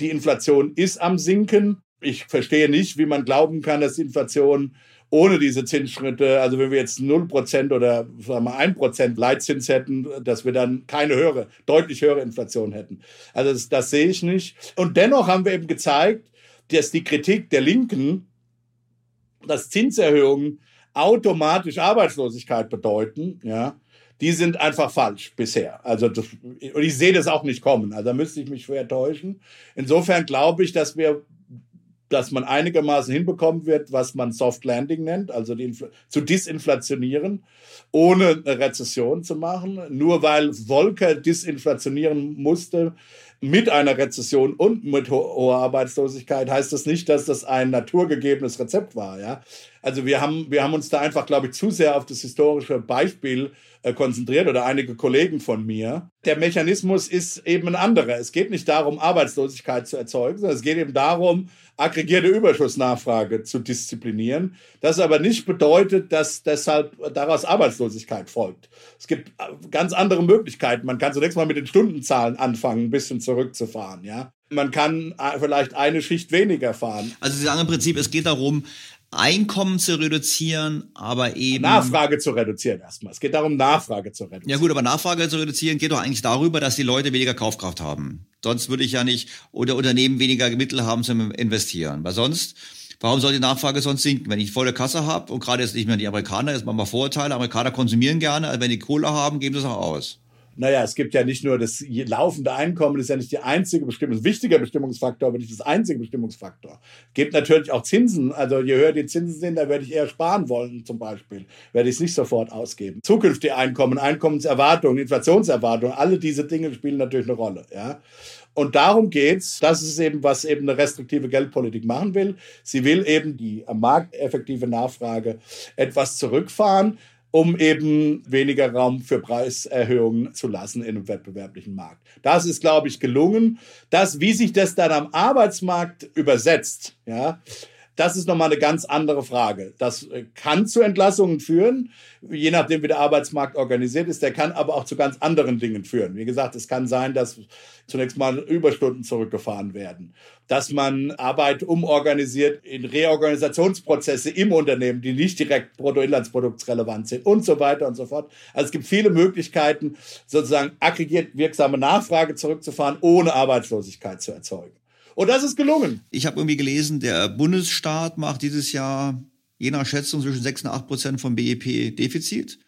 Die Inflation ist am Sinken. Ich verstehe nicht, wie man glauben kann, dass die Inflation ohne diese Zinsschritte, also wenn wir jetzt 0% oder sagen wir 1% Leitzins hätten, dass wir dann keine höhere, deutlich höhere Inflation hätten. Also das, das sehe ich nicht. Und dennoch haben wir eben gezeigt, dass die Kritik der Linken, dass Zinserhöhungen automatisch Arbeitslosigkeit bedeuten, ja, die sind einfach falsch bisher. Also das, und ich sehe das auch nicht kommen. Also da müsste ich mich schwer täuschen. Insofern glaube ich, dass wir dass man einigermaßen hinbekommen wird, was man Soft Landing nennt, also zu disinflationieren, ohne eine Rezession zu machen. Nur weil Volcker disinflationieren musste, mit einer Rezession und mit ho hoher Arbeitslosigkeit heißt das nicht, dass das ein naturgegebenes Rezept war. Ja? Also wir haben, wir haben uns da einfach, glaube ich, zu sehr auf das historische Beispiel äh, konzentriert oder einige Kollegen von mir. Der Mechanismus ist eben ein anderer. Es geht nicht darum, Arbeitslosigkeit zu erzeugen, sondern es geht eben darum, aggregierte Überschussnachfrage zu disziplinieren. Das aber nicht bedeutet, dass deshalb daraus Arbeitslosigkeit folgt. Es gibt äh, ganz andere Möglichkeiten. Man kann zunächst mal mit den Stundenzahlen anfangen, ein bisschen zurückzufahren, ja. Man kann äh, vielleicht eine Schicht weniger fahren. Also Sie sagen im Prinzip, es geht darum, Einkommen zu reduzieren, aber eben. Nachfrage zu reduzieren erstmal. Es geht darum, Nachfrage zu reduzieren. Ja gut, aber Nachfrage zu reduzieren geht doch eigentlich darüber, dass die Leute weniger Kaufkraft haben. Sonst würde ich ja nicht, oder Unternehmen weniger Mittel haben zum Investieren. Weil sonst, warum soll die Nachfrage sonst sinken? Wenn ich volle Kasse habe und gerade jetzt nicht mehr die Amerikaner, jetzt machen wir Vorurteile, Amerikaner konsumieren gerne, also wenn die Kohle haben, geben sie es auch aus naja, es gibt ja nicht nur das laufende Einkommen, ist ja nicht die einzige Bestimmung, wichtiger Bestimmungsfaktor, aber nicht das einzige Bestimmungsfaktor. Es gibt natürlich auch Zinsen. Also je höher die Zinsen sind, da werde ich eher sparen wollen, zum Beispiel. Werde ich es nicht sofort ausgeben. Zukünftige Einkommen, Einkommenserwartungen, Inflationserwartungen, alle diese Dinge spielen natürlich eine Rolle. Ja. Und darum geht's. Das ist eben, was eben eine restriktive Geldpolitik machen will. Sie will eben die am Markt effektive Nachfrage etwas zurückfahren um eben weniger Raum für Preiserhöhungen zu lassen in einem wettbewerblichen Markt. Das ist, glaube ich, gelungen. Das, wie sich das dann am Arbeitsmarkt übersetzt, ja, das ist nochmal eine ganz andere Frage. Das äh, kann zu Entlassungen führen, je nachdem, wie der Arbeitsmarkt organisiert ist. Der kann aber auch zu ganz anderen Dingen führen. Wie gesagt, es kann sein, dass zunächst mal Überstunden zurückgefahren werden, dass man Arbeit umorganisiert in Reorganisationsprozesse im Unternehmen, die nicht direkt bruttoinlandsproduktsrelevant sind und so weiter und so fort. Also es gibt viele Möglichkeiten, sozusagen aggregiert wirksame Nachfrage zurückzufahren, ohne Arbeitslosigkeit zu erzeugen. Und das ist gelungen. Ich habe irgendwie gelesen, der Bundesstaat macht dieses Jahr je nach Schätzung zwischen 6 und 8 Prozent vom BIP Defizit.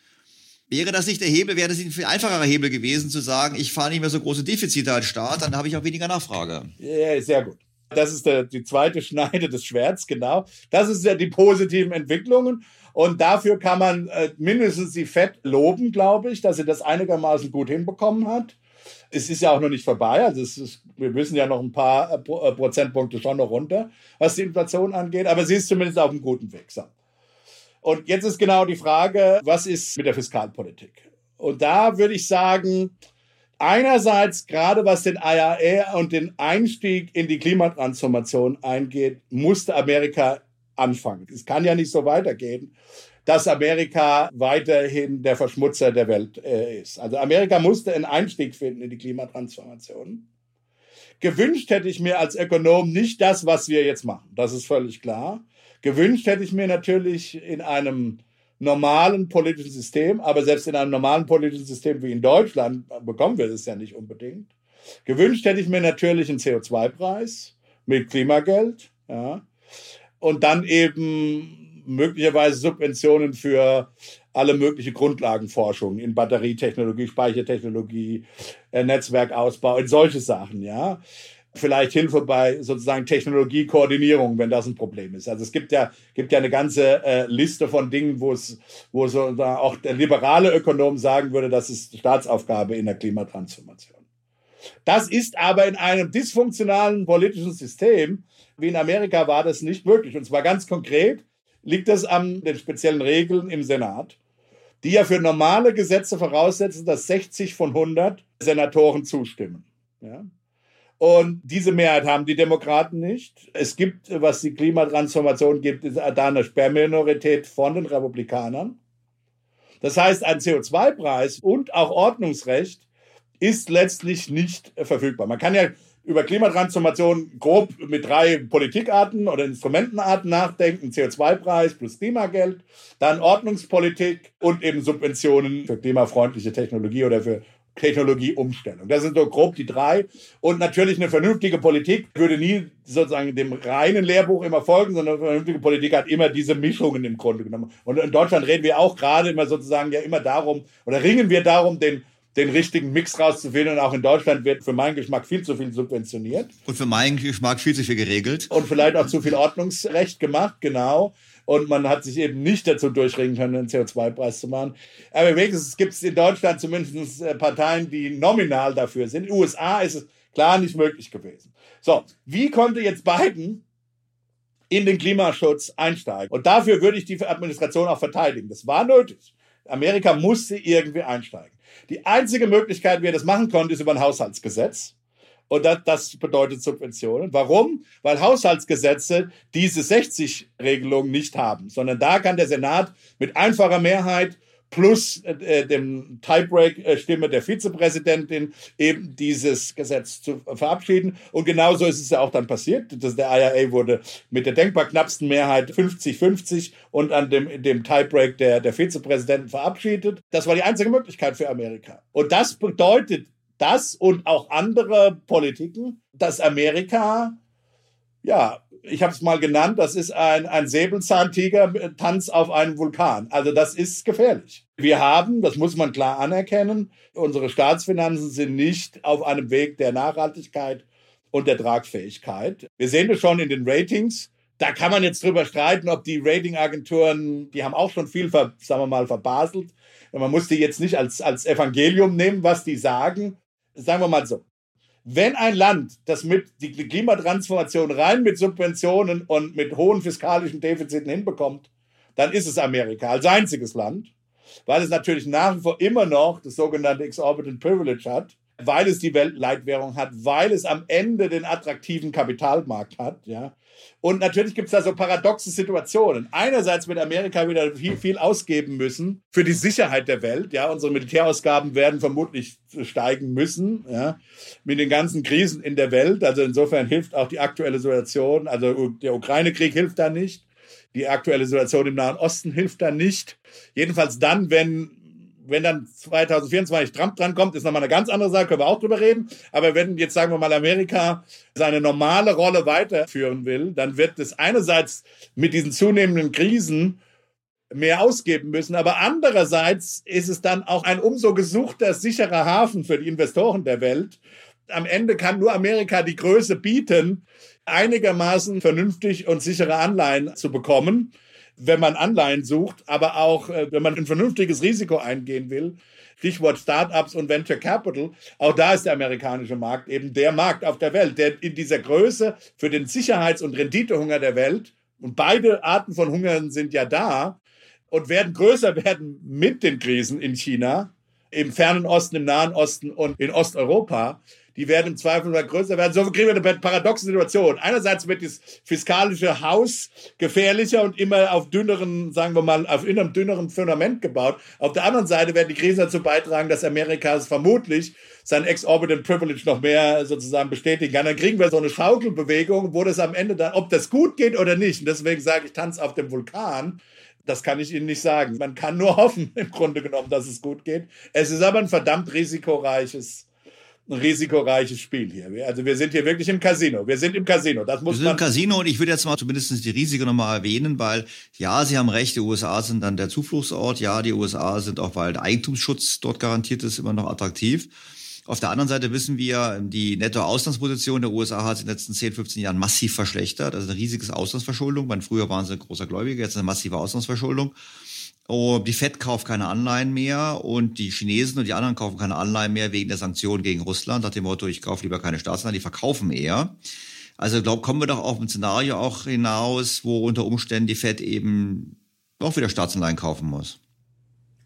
Wäre das nicht der Hebel, wäre das nicht ein viel einfacherer Hebel gewesen, zu sagen, ich fahre nicht mehr so große Defizite als Staat, dann habe ich auch weniger Nachfrage. Ja, sehr gut. Das ist der, die zweite Schneide des Schwerts, genau. Das ist ja die positiven Entwicklungen. Und dafür kann man äh, mindestens die FED loben, glaube ich, dass sie das einigermaßen gut hinbekommen hat es ist ja auch noch nicht vorbei. Also ist, wir müssen ja noch ein paar äh, äh, Prozentpunkte schon noch runter, was die Inflation angeht. Aber sie ist zumindest auf einem guten Weg. So. Und jetzt ist genau die Frage, was ist mit der Fiskalpolitik? Und da würde ich sagen, einerseits gerade was den IAE und den Einstieg in die Klimatransformation eingeht, musste Amerika anfangen. Es kann ja nicht so weitergehen, dass Amerika weiterhin der Verschmutzer der Welt äh, ist. Also Amerika musste einen Einstieg finden in die Klimatransformation. Gewünscht hätte ich mir als Ökonom nicht das, was wir jetzt machen. Das ist völlig klar. Gewünscht hätte ich mir natürlich in einem normalen politischen System, aber selbst in einem normalen politischen System wie in Deutschland bekommen wir das ja nicht unbedingt. Gewünscht hätte ich mir natürlich einen CO2-Preis mit Klimageld, ja. Und dann eben möglicherweise Subventionen für alle mögliche Grundlagenforschung in Batterietechnologie, Speichertechnologie, äh, Netzwerkausbau, in solche Sachen, ja. Vielleicht Hilfe bei sozusagen Technologiekoordinierung, wenn das ein Problem ist. Also es gibt ja, gibt ja eine ganze äh, Liste von Dingen, wo es, wo so auch der liberale Ökonom sagen würde, das ist Staatsaufgabe in der Klimatransformation. Das ist aber in einem dysfunktionalen politischen System wie in Amerika war das nicht möglich. Und zwar ganz konkret, liegt es an den speziellen Regeln im Senat, die ja für normale Gesetze voraussetzen, dass 60 von 100 Senatoren zustimmen. Ja? Und diese Mehrheit haben die Demokraten nicht. Es gibt, was die Klimatransformation gibt, da eine Sperrminorität von den Republikanern. Das heißt, ein CO2-Preis und auch Ordnungsrecht ist letztlich nicht verfügbar. Man kann ja über Klimatransformation grob mit drei Politikarten oder Instrumentenarten nachdenken. CO2-Preis plus Klimageld, dann Ordnungspolitik und eben Subventionen für klimafreundliche Technologie oder für Technologieumstellung. Das sind so grob die drei. Und natürlich eine vernünftige Politik würde nie sozusagen dem reinen Lehrbuch immer folgen, sondern eine vernünftige Politik hat immer diese Mischungen im Grunde genommen. Und in Deutschland reden wir auch gerade immer sozusagen ja immer darum, oder ringen wir darum, den den richtigen Mix rauszufinden. Und auch in Deutschland wird für meinen Geschmack viel zu viel subventioniert. Und für meinen Geschmack viel zu viel geregelt. Und vielleicht auch zu viel Ordnungsrecht gemacht, genau und man hat sich eben nicht dazu durchringen können, einen CO2-Preis zu machen. Aber wenigstens gibt es in Deutschland zumindest äh, Parteien, die nominal dafür sind. In den USA ist es klar nicht möglich gewesen. So, wie konnte jetzt Biden in den Klimaschutz einsteigen? Und dafür würde ich die Administration auch verteidigen. Das war nötig. Amerika musste irgendwie einsteigen. Die einzige Möglichkeit, wie er das machen konnte, ist über ein Haushaltsgesetz. Und das, bedeutet Subventionen. Warum? Weil Haushaltsgesetze diese 60-Regelung nicht haben, sondern da kann der Senat mit einfacher Mehrheit plus äh, dem Tiebreak-Stimme der Vizepräsidentin eben dieses Gesetz zu verabschieden. Und genauso ist es ja auch dann passiert. Das, der IRA wurde mit der denkbar knappsten Mehrheit 50-50 und an dem, dem Tiebreak der, der Vizepräsidenten verabschiedet. Das war die einzige Möglichkeit für Amerika. Und das bedeutet das und auch andere Politiken, dass Amerika, ja, ich habe es mal genannt, das ist ein, ein Säbelzahntiger-Tanz auf einem Vulkan. Also das ist gefährlich. Wir haben, das muss man klar anerkennen, unsere Staatsfinanzen sind nicht auf einem Weg der Nachhaltigkeit und der Tragfähigkeit. Wir sehen das schon in den Ratings. Da kann man jetzt drüber streiten, ob die Ratingagenturen, die haben auch schon viel, sagen wir mal, verbaselt. Man muss die jetzt nicht als, als Evangelium nehmen, was die sagen sagen wir mal so, wenn ein Land das mit die Klimatransformation rein mit Subventionen und mit hohen fiskalischen Defiziten hinbekommt, dann ist es Amerika als einziges Land, weil es natürlich nach wie vor immer noch das sogenannte Exorbitant Privilege hat, weil es die Weltleitwährung hat, weil es am Ende den attraktiven Kapitalmarkt hat, ja. Und natürlich gibt es da so paradoxe Situationen. Einerseits wird Amerika wieder viel, viel ausgeben müssen für die Sicherheit der Welt. Ja, unsere Militärausgaben werden vermutlich steigen müssen. Ja, mit den ganzen Krisen in der Welt. Also insofern hilft auch die aktuelle Situation. Also der Ukraine-Krieg hilft da nicht. Die aktuelle Situation im Nahen Osten hilft da nicht. Jedenfalls dann, wenn wenn dann 2024 Trump drankommt, ist nochmal eine ganz andere Sache, können wir auch drüber reden. Aber wenn jetzt, sagen wir mal, Amerika seine normale Rolle weiterführen will, dann wird es einerseits mit diesen zunehmenden Krisen mehr ausgeben müssen. Aber andererseits ist es dann auch ein umso gesuchter, sicherer Hafen für die Investoren der Welt. Am Ende kann nur Amerika die Größe bieten, einigermaßen vernünftig und sichere Anleihen zu bekommen wenn man Anleihen sucht, aber auch, äh, wenn man ein vernünftiges Risiko eingehen will. Stichwort Startups und Venture Capital. Auch da ist der amerikanische Markt eben der Markt auf der Welt, der in dieser Größe für den Sicherheits- und Renditehunger der Welt, und beide Arten von Hungern sind ja da und werden größer werden mit den Krisen in China, im fernen Osten, im Nahen Osten und in Osteuropa die werden im Zweifel mal größer werden. So kriegen wir eine paradoxe Situation. Einerseits wird das fiskalische Haus gefährlicher und immer auf dünneren, sagen wir mal, auf einem dünneren Fundament gebaut. Auf der anderen Seite werden die Krisen dazu beitragen, dass Amerika vermutlich sein Exorbitant Privilege noch mehr sozusagen bestätigen kann. Dann kriegen wir so eine Schaukelbewegung, wo das am Ende dann, ob das gut geht oder nicht, und deswegen sage ich, tanz auf dem Vulkan, das kann ich Ihnen nicht sagen. Man kann nur hoffen, im Grunde genommen, dass es gut geht. Es ist aber ein verdammt risikoreiches ein risikoreiches Spiel hier. Also wir sind hier wirklich im Casino. Wir sind im Casino. Das muss wir sind man im Casino und ich würde jetzt mal zumindest die Risiken nochmal erwähnen, weil ja, Sie haben recht, die USA sind dann der Zufluchtsort. Ja, die USA sind auch, weil der Eigentumsschutz dort garantiert ist, immer noch attraktiv. Auf der anderen Seite wissen wir, die Nettoauslandsposition der USA hat sich in den letzten 10, 15 Jahren massiv verschlechtert. Also eine riesige Auslandsverschuldung. Weil früher waren sie ein großer Gläubiger, jetzt eine massive Auslandsverschuldung. Oh, die FED kauft keine Anleihen mehr und die Chinesen und die anderen kaufen keine Anleihen mehr wegen der Sanktionen gegen Russland, nach dem Motto, ich kaufe lieber keine Staatsanleihen, die verkaufen eher. Also ich glaube, kommen wir doch auf ein Szenario auch hinaus, wo unter Umständen die FED eben auch wieder Staatsanleihen kaufen muss.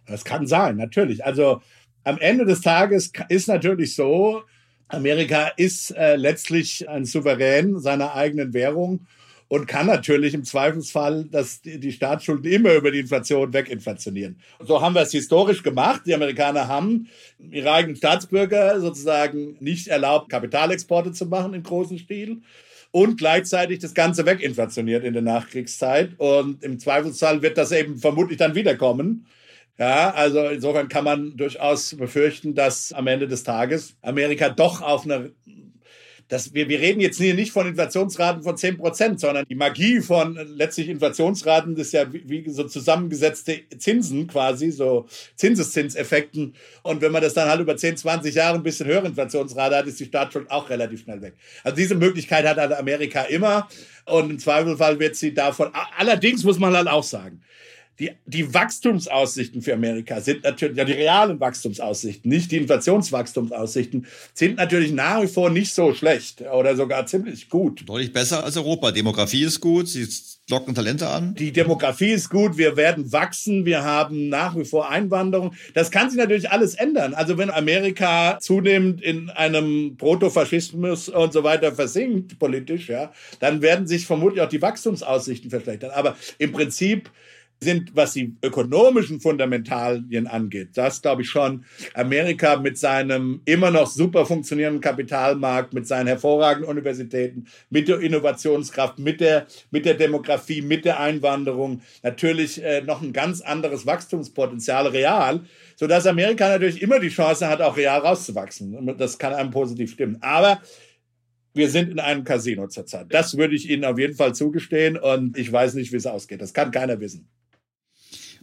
Das kann sein, natürlich. Also am Ende des Tages ist natürlich so, Amerika ist äh, letztlich ein Souverän seiner eigenen Währung und kann natürlich im Zweifelsfall das, die Staatsschulden immer über die Inflation weginflationieren. So haben wir es historisch gemacht. Die Amerikaner haben ihre eigenen Staatsbürger sozusagen nicht erlaubt, Kapitalexporte zu machen im großen Stil und gleichzeitig das Ganze weginflationiert in der Nachkriegszeit. Und im Zweifelsfall wird das eben vermutlich dann wiederkommen. Ja, also insofern kann man durchaus befürchten, dass am Ende des Tages Amerika doch auf eine das, wir, wir reden jetzt hier nicht von Inflationsraten von 10 Prozent, sondern die Magie von letztlich Inflationsraten das ist ja wie, wie so zusammengesetzte Zinsen quasi, so Zinseszinseffekten. Und wenn man das dann halt über 10, 20 Jahre ein bisschen höhere Inflationsrate hat, ist die Staatsschuld auch relativ schnell weg. Also diese Möglichkeit hat halt Amerika immer. Und im Zweifelsfall wird sie davon, allerdings muss man halt auch sagen, die, die Wachstumsaussichten für Amerika sind natürlich, ja, die realen Wachstumsaussichten, nicht die Inflationswachstumsaussichten, sind natürlich nach wie vor nicht so schlecht oder sogar ziemlich gut. Deutlich besser als Europa. Demografie ist gut, sie locken Talente an. Die Demografie ist gut, wir werden wachsen, wir haben nach wie vor Einwanderung. Das kann sich natürlich alles ändern. Also wenn Amerika zunehmend in einem Protofaschismus und so weiter versinkt, politisch, ja, dann werden sich vermutlich auch die Wachstumsaussichten verschlechtern. Aber im Prinzip sind, was die ökonomischen Fundamentalien angeht, das glaube ich schon, Amerika mit seinem immer noch super funktionierenden Kapitalmarkt, mit seinen hervorragenden Universitäten, mit der Innovationskraft, mit der, mit der Demografie, mit der Einwanderung natürlich äh, noch ein ganz anderes Wachstumspotenzial real, sodass Amerika natürlich immer die Chance hat, auch real rauszuwachsen. Das kann einem positiv stimmen. Aber wir sind in einem Casino zurzeit. Das würde ich Ihnen auf jeden Fall zugestehen und ich weiß nicht, wie es ausgeht. Das kann keiner wissen.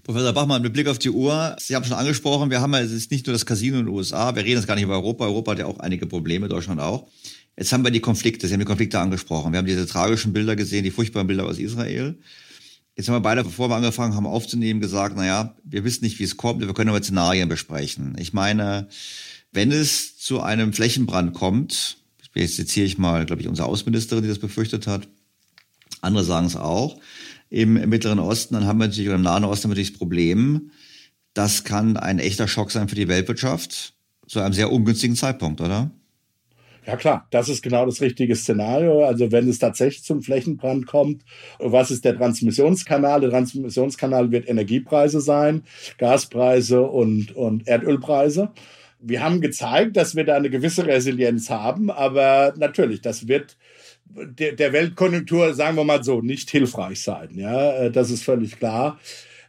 Professor Bachmann, mit Blick auf die Uhr, Sie haben schon angesprochen, wir haben ja, es ist nicht nur das Casino in den USA, wir reden jetzt gar nicht über Europa, Europa hat ja auch einige Probleme, Deutschland auch. Jetzt haben wir die Konflikte, Sie haben die Konflikte angesprochen. Wir haben diese tragischen Bilder gesehen, die furchtbaren Bilder aus Israel. Jetzt haben wir beide, bevor wir angefangen haben aufzunehmen, gesagt, naja, wir wissen nicht, wie es kommt, wir können aber Szenarien besprechen. Ich meine, wenn es zu einem Flächenbrand kommt, jetzt zitiere ich mal, glaube ich, unsere Außenministerin, die das befürchtet hat, andere sagen es auch, im Mittleren Osten, dann haben wir natürlich, oder im Nahen Osten natürlich das Problem, das kann ein echter Schock sein für die Weltwirtschaft zu einem sehr ungünstigen Zeitpunkt, oder? Ja klar, das ist genau das richtige Szenario. Also wenn es tatsächlich zum Flächenbrand kommt, was ist der Transmissionskanal? Der Transmissionskanal wird Energiepreise sein, Gaspreise und, und Erdölpreise. Wir haben gezeigt, dass wir da eine gewisse Resilienz haben, aber natürlich, das wird der, der Weltkonjunktur, sagen wir mal so, nicht hilfreich sein. Ja, äh, das ist völlig klar.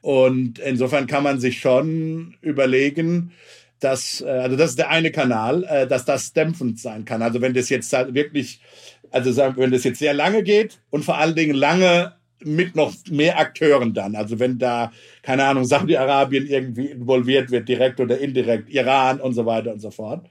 Und insofern kann man sich schon überlegen, dass, äh, also das ist der eine Kanal, äh, dass das dämpfend sein kann. Also wenn das jetzt halt wirklich, also sagen, wenn das jetzt sehr lange geht und vor allen Dingen lange mit noch mehr Akteuren dann. Also wenn da, keine Ahnung, Saudi-Arabien irgendwie involviert wird, direkt oder indirekt, Iran und so weiter und so fort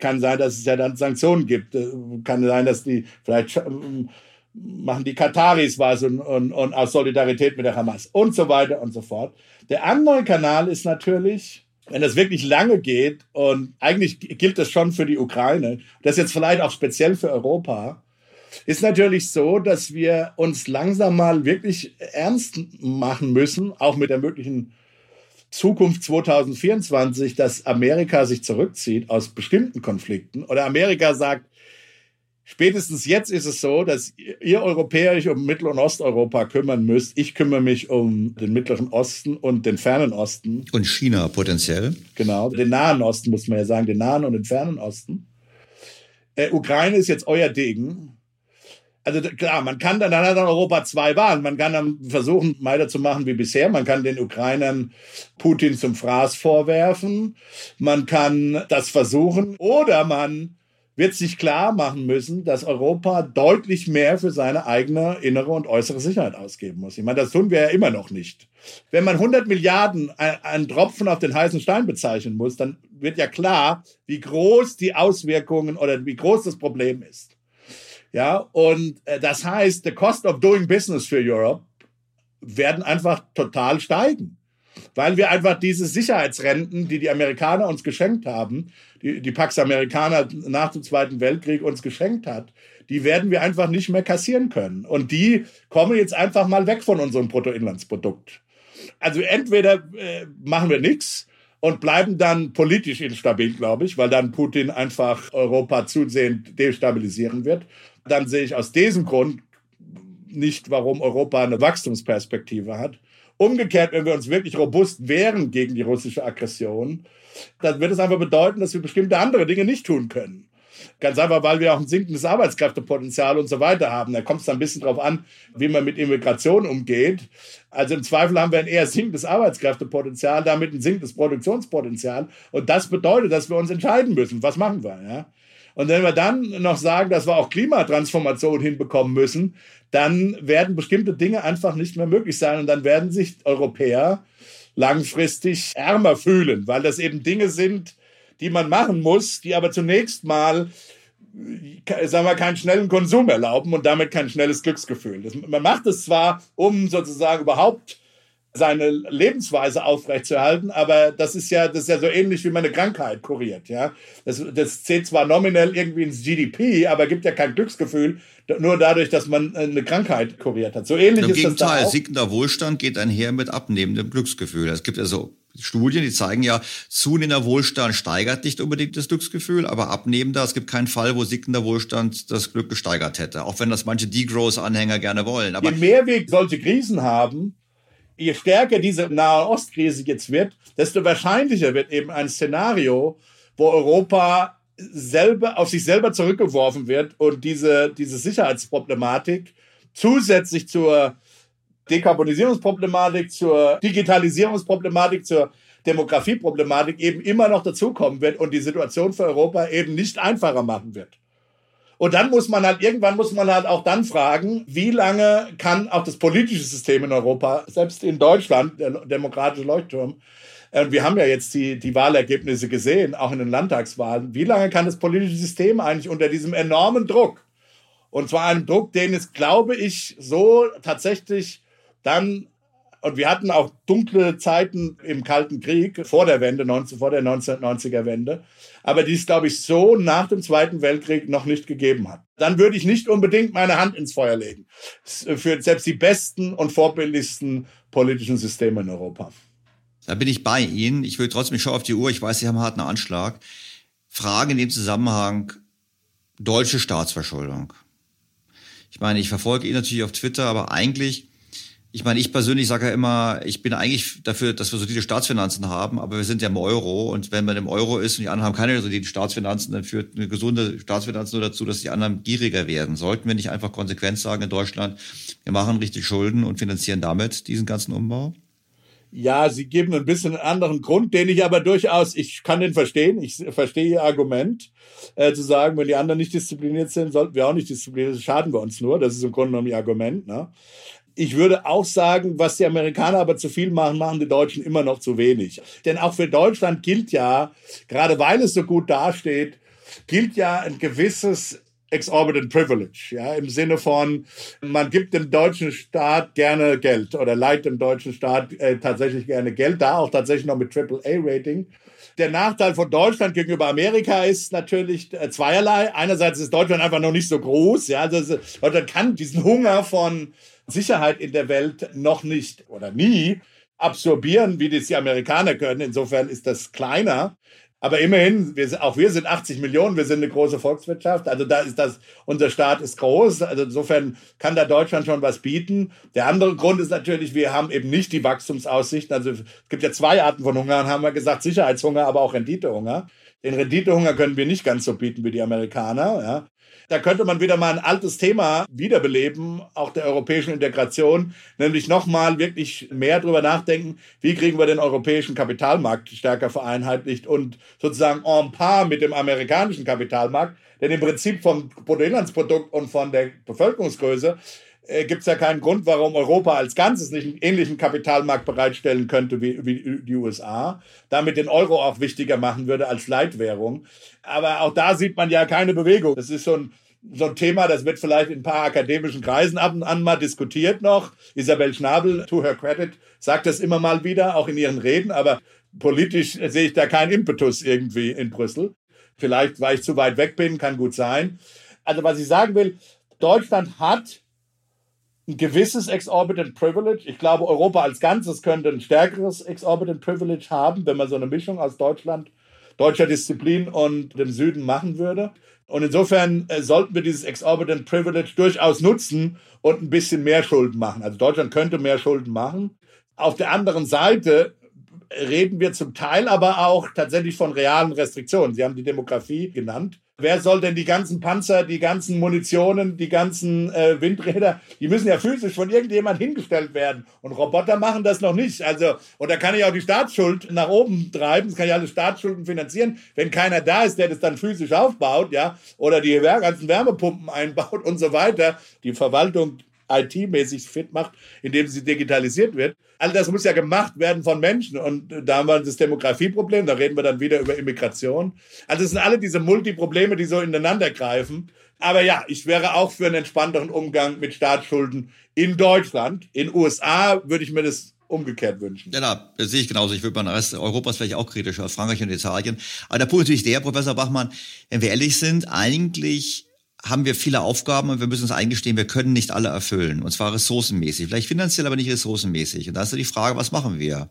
kann sein, dass es ja dann Sanktionen gibt. Äh, kann sein, dass die vielleicht ähm, machen die Kataris was und, und, und aus Solidarität mit der Hamas und so weiter und so fort. Der andere Kanal ist natürlich, wenn das wirklich lange geht und eigentlich gilt das schon für die Ukraine, das jetzt vielleicht auch speziell für Europa, ist natürlich so, dass wir uns langsam mal wirklich ernst machen müssen, auch mit der möglichen Zukunft 2024, dass Amerika sich zurückzieht aus bestimmten Konflikten oder Amerika sagt, spätestens jetzt ist es so, dass ihr Europäer euch um Mittel- und Osteuropa kümmern müsst. Ich kümmere mich um den Mittleren Osten und den Fernen Osten. Und China potenziell. Genau, den Nahen Osten muss man ja sagen, den Nahen und den Fernen Osten. Äh, Ukraine ist jetzt euer Degen also klar, man kann dann, dann hat Europa zwei Wahlen. Man kann dann versuchen, weiterzumachen wie bisher. Man kann den Ukrainern Putin zum Fraß vorwerfen. Man kann das versuchen. Oder man wird sich klar machen müssen, dass Europa deutlich mehr für seine eigene innere und äußere Sicherheit ausgeben muss. Ich meine, das tun wir ja immer noch nicht. Wenn man 100 Milliarden einen Tropfen auf den heißen Stein bezeichnen muss, dann wird ja klar, wie groß die Auswirkungen oder wie groß das Problem ist. Ja, und äh, das heißt, the cost of doing business für Europe werden einfach total steigen. Weil wir einfach diese Sicherheitsrenten, die die Amerikaner uns geschenkt haben, die, die Pax Amerikaner nach dem Zweiten Weltkrieg uns geschenkt hat, die werden wir einfach nicht mehr kassieren können. Und die kommen jetzt einfach mal weg von unserem Bruttoinlandsprodukt. Also entweder äh, machen wir nichts und bleiben dann politisch instabil, glaube ich, weil dann Putin einfach Europa zusehend destabilisieren wird dann sehe ich aus diesem Grund nicht, warum Europa eine Wachstumsperspektive hat. Umgekehrt, wenn wir uns wirklich robust wehren gegen die russische Aggression, dann wird es einfach bedeuten, dass wir bestimmte andere Dinge nicht tun können. Ganz einfach, weil wir auch ein sinkendes Arbeitskräftepotenzial und so weiter haben. Da kommt es dann ein bisschen drauf an, wie man mit Immigration umgeht. Also im Zweifel haben wir ein eher sinkendes Arbeitskräftepotenzial, damit ein sinkendes Produktionspotenzial. Und das bedeutet, dass wir uns entscheiden müssen, was machen wir. Ja? Und wenn wir dann noch sagen, dass wir auch Klimatransformation hinbekommen müssen, dann werden bestimmte Dinge einfach nicht mehr möglich sein. Und dann werden sich Europäer langfristig ärmer fühlen, weil das eben Dinge sind, die man machen muss, die aber zunächst mal sagen wir, keinen schnellen Konsum erlauben und damit kein schnelles Glücksgefühl. Das, man macht es zwar, um sozusagen überhaupt seine Lebensweise aufrechtzuerhalten, aber das ist ja, das ist ja so ähnlich, wie man eine Krankheit kuriert. Ja? Das, das zählt zwar nominell irgendwie ins GDP, aber gibt ja kein Glücksgefühl, nur dadurch, dass man eine Krankheit kuriert hat. So ähnlich Im ist Gegenteil, das da auch. sinkender Wohlstand geht einher mit abnehmendem Glücksgefühl. Es gibt also Studien, die zeigen ja, zunehmender Wohlstand steigert nicht unbedingt das Glücksgefühl, aber abnehmender, es gibt keinen Fall, wo sinkender Wohlstand das Glück gesteigert hätte. Auch wenn das manche Degrowth-Anhänger gerne wollen. Aber Je mehr wir solche Krisen haben, je stärker diese Nahe Ostkrise jetzt wird, desto wahrscheinlicher wird eben ein Szenario, wo Europa selber auf sich selber zurückgeworfen wird und diese, diese Sicherheitsproblematik zusätzlich zur Dekarbonisierungsproblematik, zur Digitalisierungsproblematik, zur Demografieproblematik eben immer noch dazukommen wird und die Situation für Europa eben nicht einfacher machen wird. Und dann muss man halt, irgendwann muss man halt auch dann fragen, wie lange kann auch das politische System in Europa, selbst in Deutschland, der demokratische Leuchtturm, äh, und wir haben ja jetzt die, die Wahlergebnisse gesehen, auch in den Landtagswahlen, wie lange kann das politische System eigentlich unter diesem enormen Druck, und zwar einem Druck, den es, glaube ich, so tatsächlich dann und wir hatten auch dunkle Zeiten im Kalten Krieg vor der Wende, 19, vor der 1990er Wende, aber die es, glaube ich, so nach dem Zweiten Weltkrieg noch nicht gegeben hat. Dann würde ich nicht unbedingt meine Hand ins Feuer legen für selbst die besten und vorbildlichsten politischen Systeme in Europa. Da bin ich bei Ihnen. Ich will trotzdem, ich schaue auf die Uhr, ich weiß, Sie haben einen harten Anschlag. Frage in dem Zusammenhang, deutsche Staatsverschuldung. Ich meine, ich verfolge ihn natürlich auf Twitter, aber eigentlich ich meine, ich persönlich sage ja immer, ich bin eigentlich dafür, dass wir solide Staatsfinanzen haben, aber wir sind ja im Euro und wenn man im Euro ist und die anderen haben keine soliden Staatsfinanzen, dann führt eine gesunde Staatsfinanzen nur dazu, dass die anderen gieriger werden. Sollten wir nicht einfach konsequent sagen in Deutschland, wir machen richtig Schulden und finanzieren damit diesen ganzen Umbau? Ja, Sie geben ein bisschen einen anderen Grund, den ich aber durchaus, ich kann den verstehen, ich verstehe Ihr Argument, äh, zu sagen, wenn die anderen nicht diszipliniert sind, sollten wir auch nicht diszipliniert sein, schaden wir uns nur. Das ist im Grunde genommen Ihr Argument. Ne? Ich würde auch sagen, was die Amerikaner aber zu viel machen, machen die Deutschen immer noch zu wenig. Denn auch für Deutschland gilt ja, gerade weil es so gut dasteht, gilt ja ein gewisses exorbitant privilege, ja, im Sinne von, man gibt dem deutschen Staat gerne Geld oder leiht dem deutschen Staat äh, tatsächlich gerne Geld, da auch tatsächlich noch mit AAA-Rating. Der Nachteil von Deutschland gegenüber Amerika ist natürlich äh, zweierlei. Einerseits ist Deutschland einfach noch nicht so groß, ja, also Deutschland kann diesen Hunger von Sicherheit in der Welt noch nicht oder nie absorbieren, wie das die Amerikaner können. Insofern ist das kleiner. Aber immerhin, wir, auch wir sind 80 Millionen, wir sind eine große Volkswirtschaft. Also da ist das, unser Staat ist groß. Also insofern kann da Deutschland schon was bieten. Der andere Grund ist natürlich, wir haben eben nicht die Wachstumsaussichten. Also es gibt ja zwei Arten von Hunger, haben wir gesagt, Sicherheitshunger, aber auch Renditehunger. Den Renditehunger können wir nicht ganz so bieten wie die Amerikaner. Ja. Da könnte man wieder mal ein altes Thema wiederbeleben, auch der europäischen Integration, nämlich nochmal wirklich mehr darüber nachdenken, wie kriegen wir den europäischen Kapitalmarkt stärker vereinheitlicht und sozusagen en par mit dem amerikanischen Kapitalmarkt. Denn im Prinzip vom Bruttoinlandsprodukt und von der Bevölkerungsgröße äh, gibt es ja keinen Grund, warum Europa als Ganzes nicht einen ähnlichen Kapitalmarkt bereitstellen könnte wie, wie die USA, damit den Euro auch wichtiger machen würde als Leitwährung. Aber auch da sieht man ja keine Bewegung. Das ist so ein, so ein Thema, das wird vielleicht in ein paar akademischen Kreisen ab und an mal diskutiert noch. Isabel Schnabel, to her credit, sagt das immer mal wieder, auch in ihren Reden, aber politisch sehe ich da keinen Impetus irgendwie in Brüssel. Vielleicht, weil ich zu weit weg bin, kann gut sein. Also was ich sagen will, Deutschland hat ein gewisses Exorbitant Privilege. Ich glaube, Europa als Ganzes könnte ein stärkeres Exorbitant Privilege haben, wenn man so eine Mischung aus Deutschland, deutscher Disziplin und dem Süden machen würde. Und insofern äh, sollten wir dieses Exorbitant Privilege durchaus nutzen und ein bisschen mehr Schulden machen. Also Deutschland könnte mehr Schulden machen. Auf der anderen Seite reden wir zum Teil aber auch tatsächlich von realen Restriktionen. Sie haben die Demografie genannt. Wer soll denn die ganzen Panzer, die ganzen Munitionen, die ganzen äh, Windräder, die müssen ja physisch von irgendjemand hingestellt werden. Und Roboter machen das noch nicht. Also, und da kann ich auch die Staatsschuld nach oben treiben. Das kann ich alle Staatsschulden finanzieren. Wenn keiner da ist, der das dann physisch aufbaut, ja, oder die ganzen Wärmepumpen einbaut und so weiter. Die Verwaltung IT-mäßig fit macht, indem sie digitalisiert wird. All das muss ja gemacht werden von Menschen. Und da haben wir das Demografieproblem, da reden wir dann wieder über Immigration. Also es sind alle diese Multiprobleme, die so ineinander greifen. Aber ja, ich wäre auch für einen entspannteren Umgang mit Staatsschulden in Deutschland. In USA würde ich mir das umgekehrt wünschen. Ja, da, das sehe ich genauso. Ich würde beim Rest Europas vielleicht auch kritischer, Frankreich und Italien. Aber der Punkt ist natürlich der, Professor Bachmann, wenn wir ehrlich sind, eigentlich haben wir viele Aufgaben und wir müssen uns eingestehen, wir können nicht alle erfüllen. Und zwar ressourcenmäßig. Vielleicht finanziell, aber nicht ressourcenmäßig. Und da ist ja die Frage, was machen wir?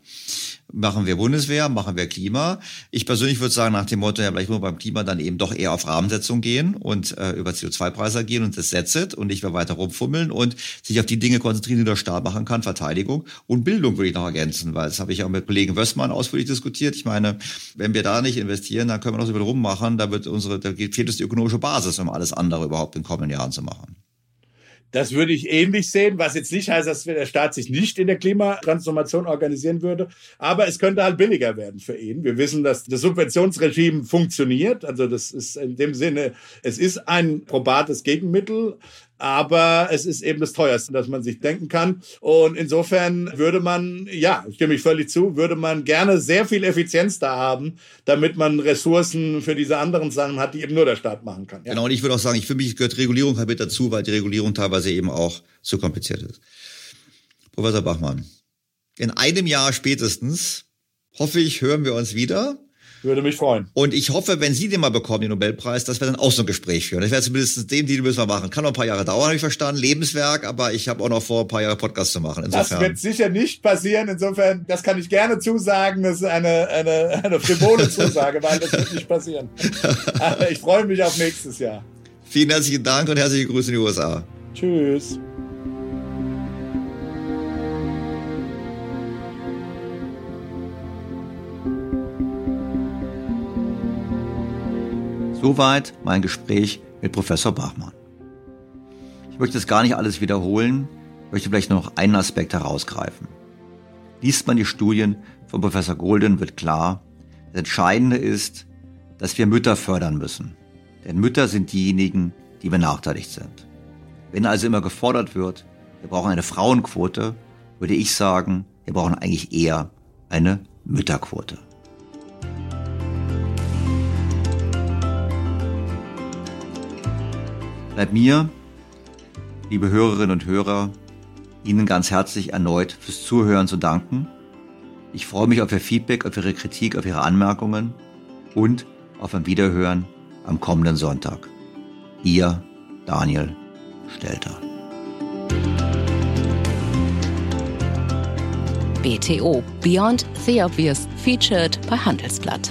Machen wir Bundeswehr? Machen wir Klima? Ich persönlich würde sagen, nach dem Motto, ja, vielleicht nur beim Klima dann eben doch eher auf Rahmensetzung gehen und äh, über CO2-Preise gehen und das setzt und nicht mehr weiter rumfummeln und sich auf die Dinge konzentrieren, die der Staat machen kann. Verteidigung und Bildung würde ich noch ergänzen, weil das habe ich auch mit Kollegen Wössmann ausführlich diskutiert. Ich meine, wenn wir da nicht investieren, dann können wir noch so viel rummachen. Da wird unsere, da fehlt uns die ökonomische Basis, um alles andere überhaupt in kommenden Jahren zu machen. Das würde ich ähnlich sehen, was jetzt nicht heißt, dass der Staat sich nicht in der Klimatransformation organisieren würde. Aber es könnte halt billiger werden für ihn. Wir wissen, dass das Subventionsregime funktioniert. Also das ist in dem Sinne, es ist ein probates Gegenmittel aber es ist eben das teuerste, das man sich denken kann. Und insofern würde man, ja, stimme ich völlig zu, würde man gerne sehr viel Effizienz da haben, damit man Ressourcen für diese anderen Sachen hat, die eben nur der Staat machen kann. Ja. Genau, und ich würde auch sagen, ich, für mich gehört Regulierung halt mit dazu, weil die Regulierung teilweise eben auch zu kompliziert ist. Professor Bachmann, in einem Jahr spätestens, hoffe ich, hören wir uns wieder. Würde mich freuen. Und ich hoffe, wenn Sie den mal bekommen, den Nobelpreis, dass wir dann auch so ein Gespräch führen. Das wäre zumindest den, den müssen wir machen. Kann noch ein paar Jahre dauern, habe ich verstanden. Lebenswerk, aber ich habe auch noch vor, ein paar Jahre Podcast zu machen. Insofern. Das wird sicher nicht passieren. Insofern, das kann ich gerne zusagen. Das ist eine, eine, eine frivole Zusage, weil das wird nicht passieren. Aber ich freue mich auf nächstes Jahr. Vielen herzlichen Dank und herzliche Grüße in die USA. Tschüss. Soweit mein Gespräch mit Professor Bachmann. Ich möchte es gar nicht alles wiederholen, möchte vielleicht nur noch einen Aspekt herausgreifen. Liest man die Studien von Professor Golden, wird klar, das Entscheidende ist, dass wir Mütter fördern müssen. Denn Mütter sind diejenigen, die benachteiligt sind. Wenn also immer gefordert wird, wir brauchen eine Frauenquote, würde ich sagen, wir brauchen eigentlich eher eine Mütterquote. Bleibt mir, liebe Hörerinnen und Hörer, Ihnen ganz herzlich erneut fürs Zuhören zu danken. Ich freue mich auf Ihr Feedback, auf Ihre Kritik, auf Ihre Anmerkungen und auf ein Wiederhören am kommenden Sonntag. Ihr Daniel Stelter. BTO Beyond the Obvious featured bei Handelsblatt.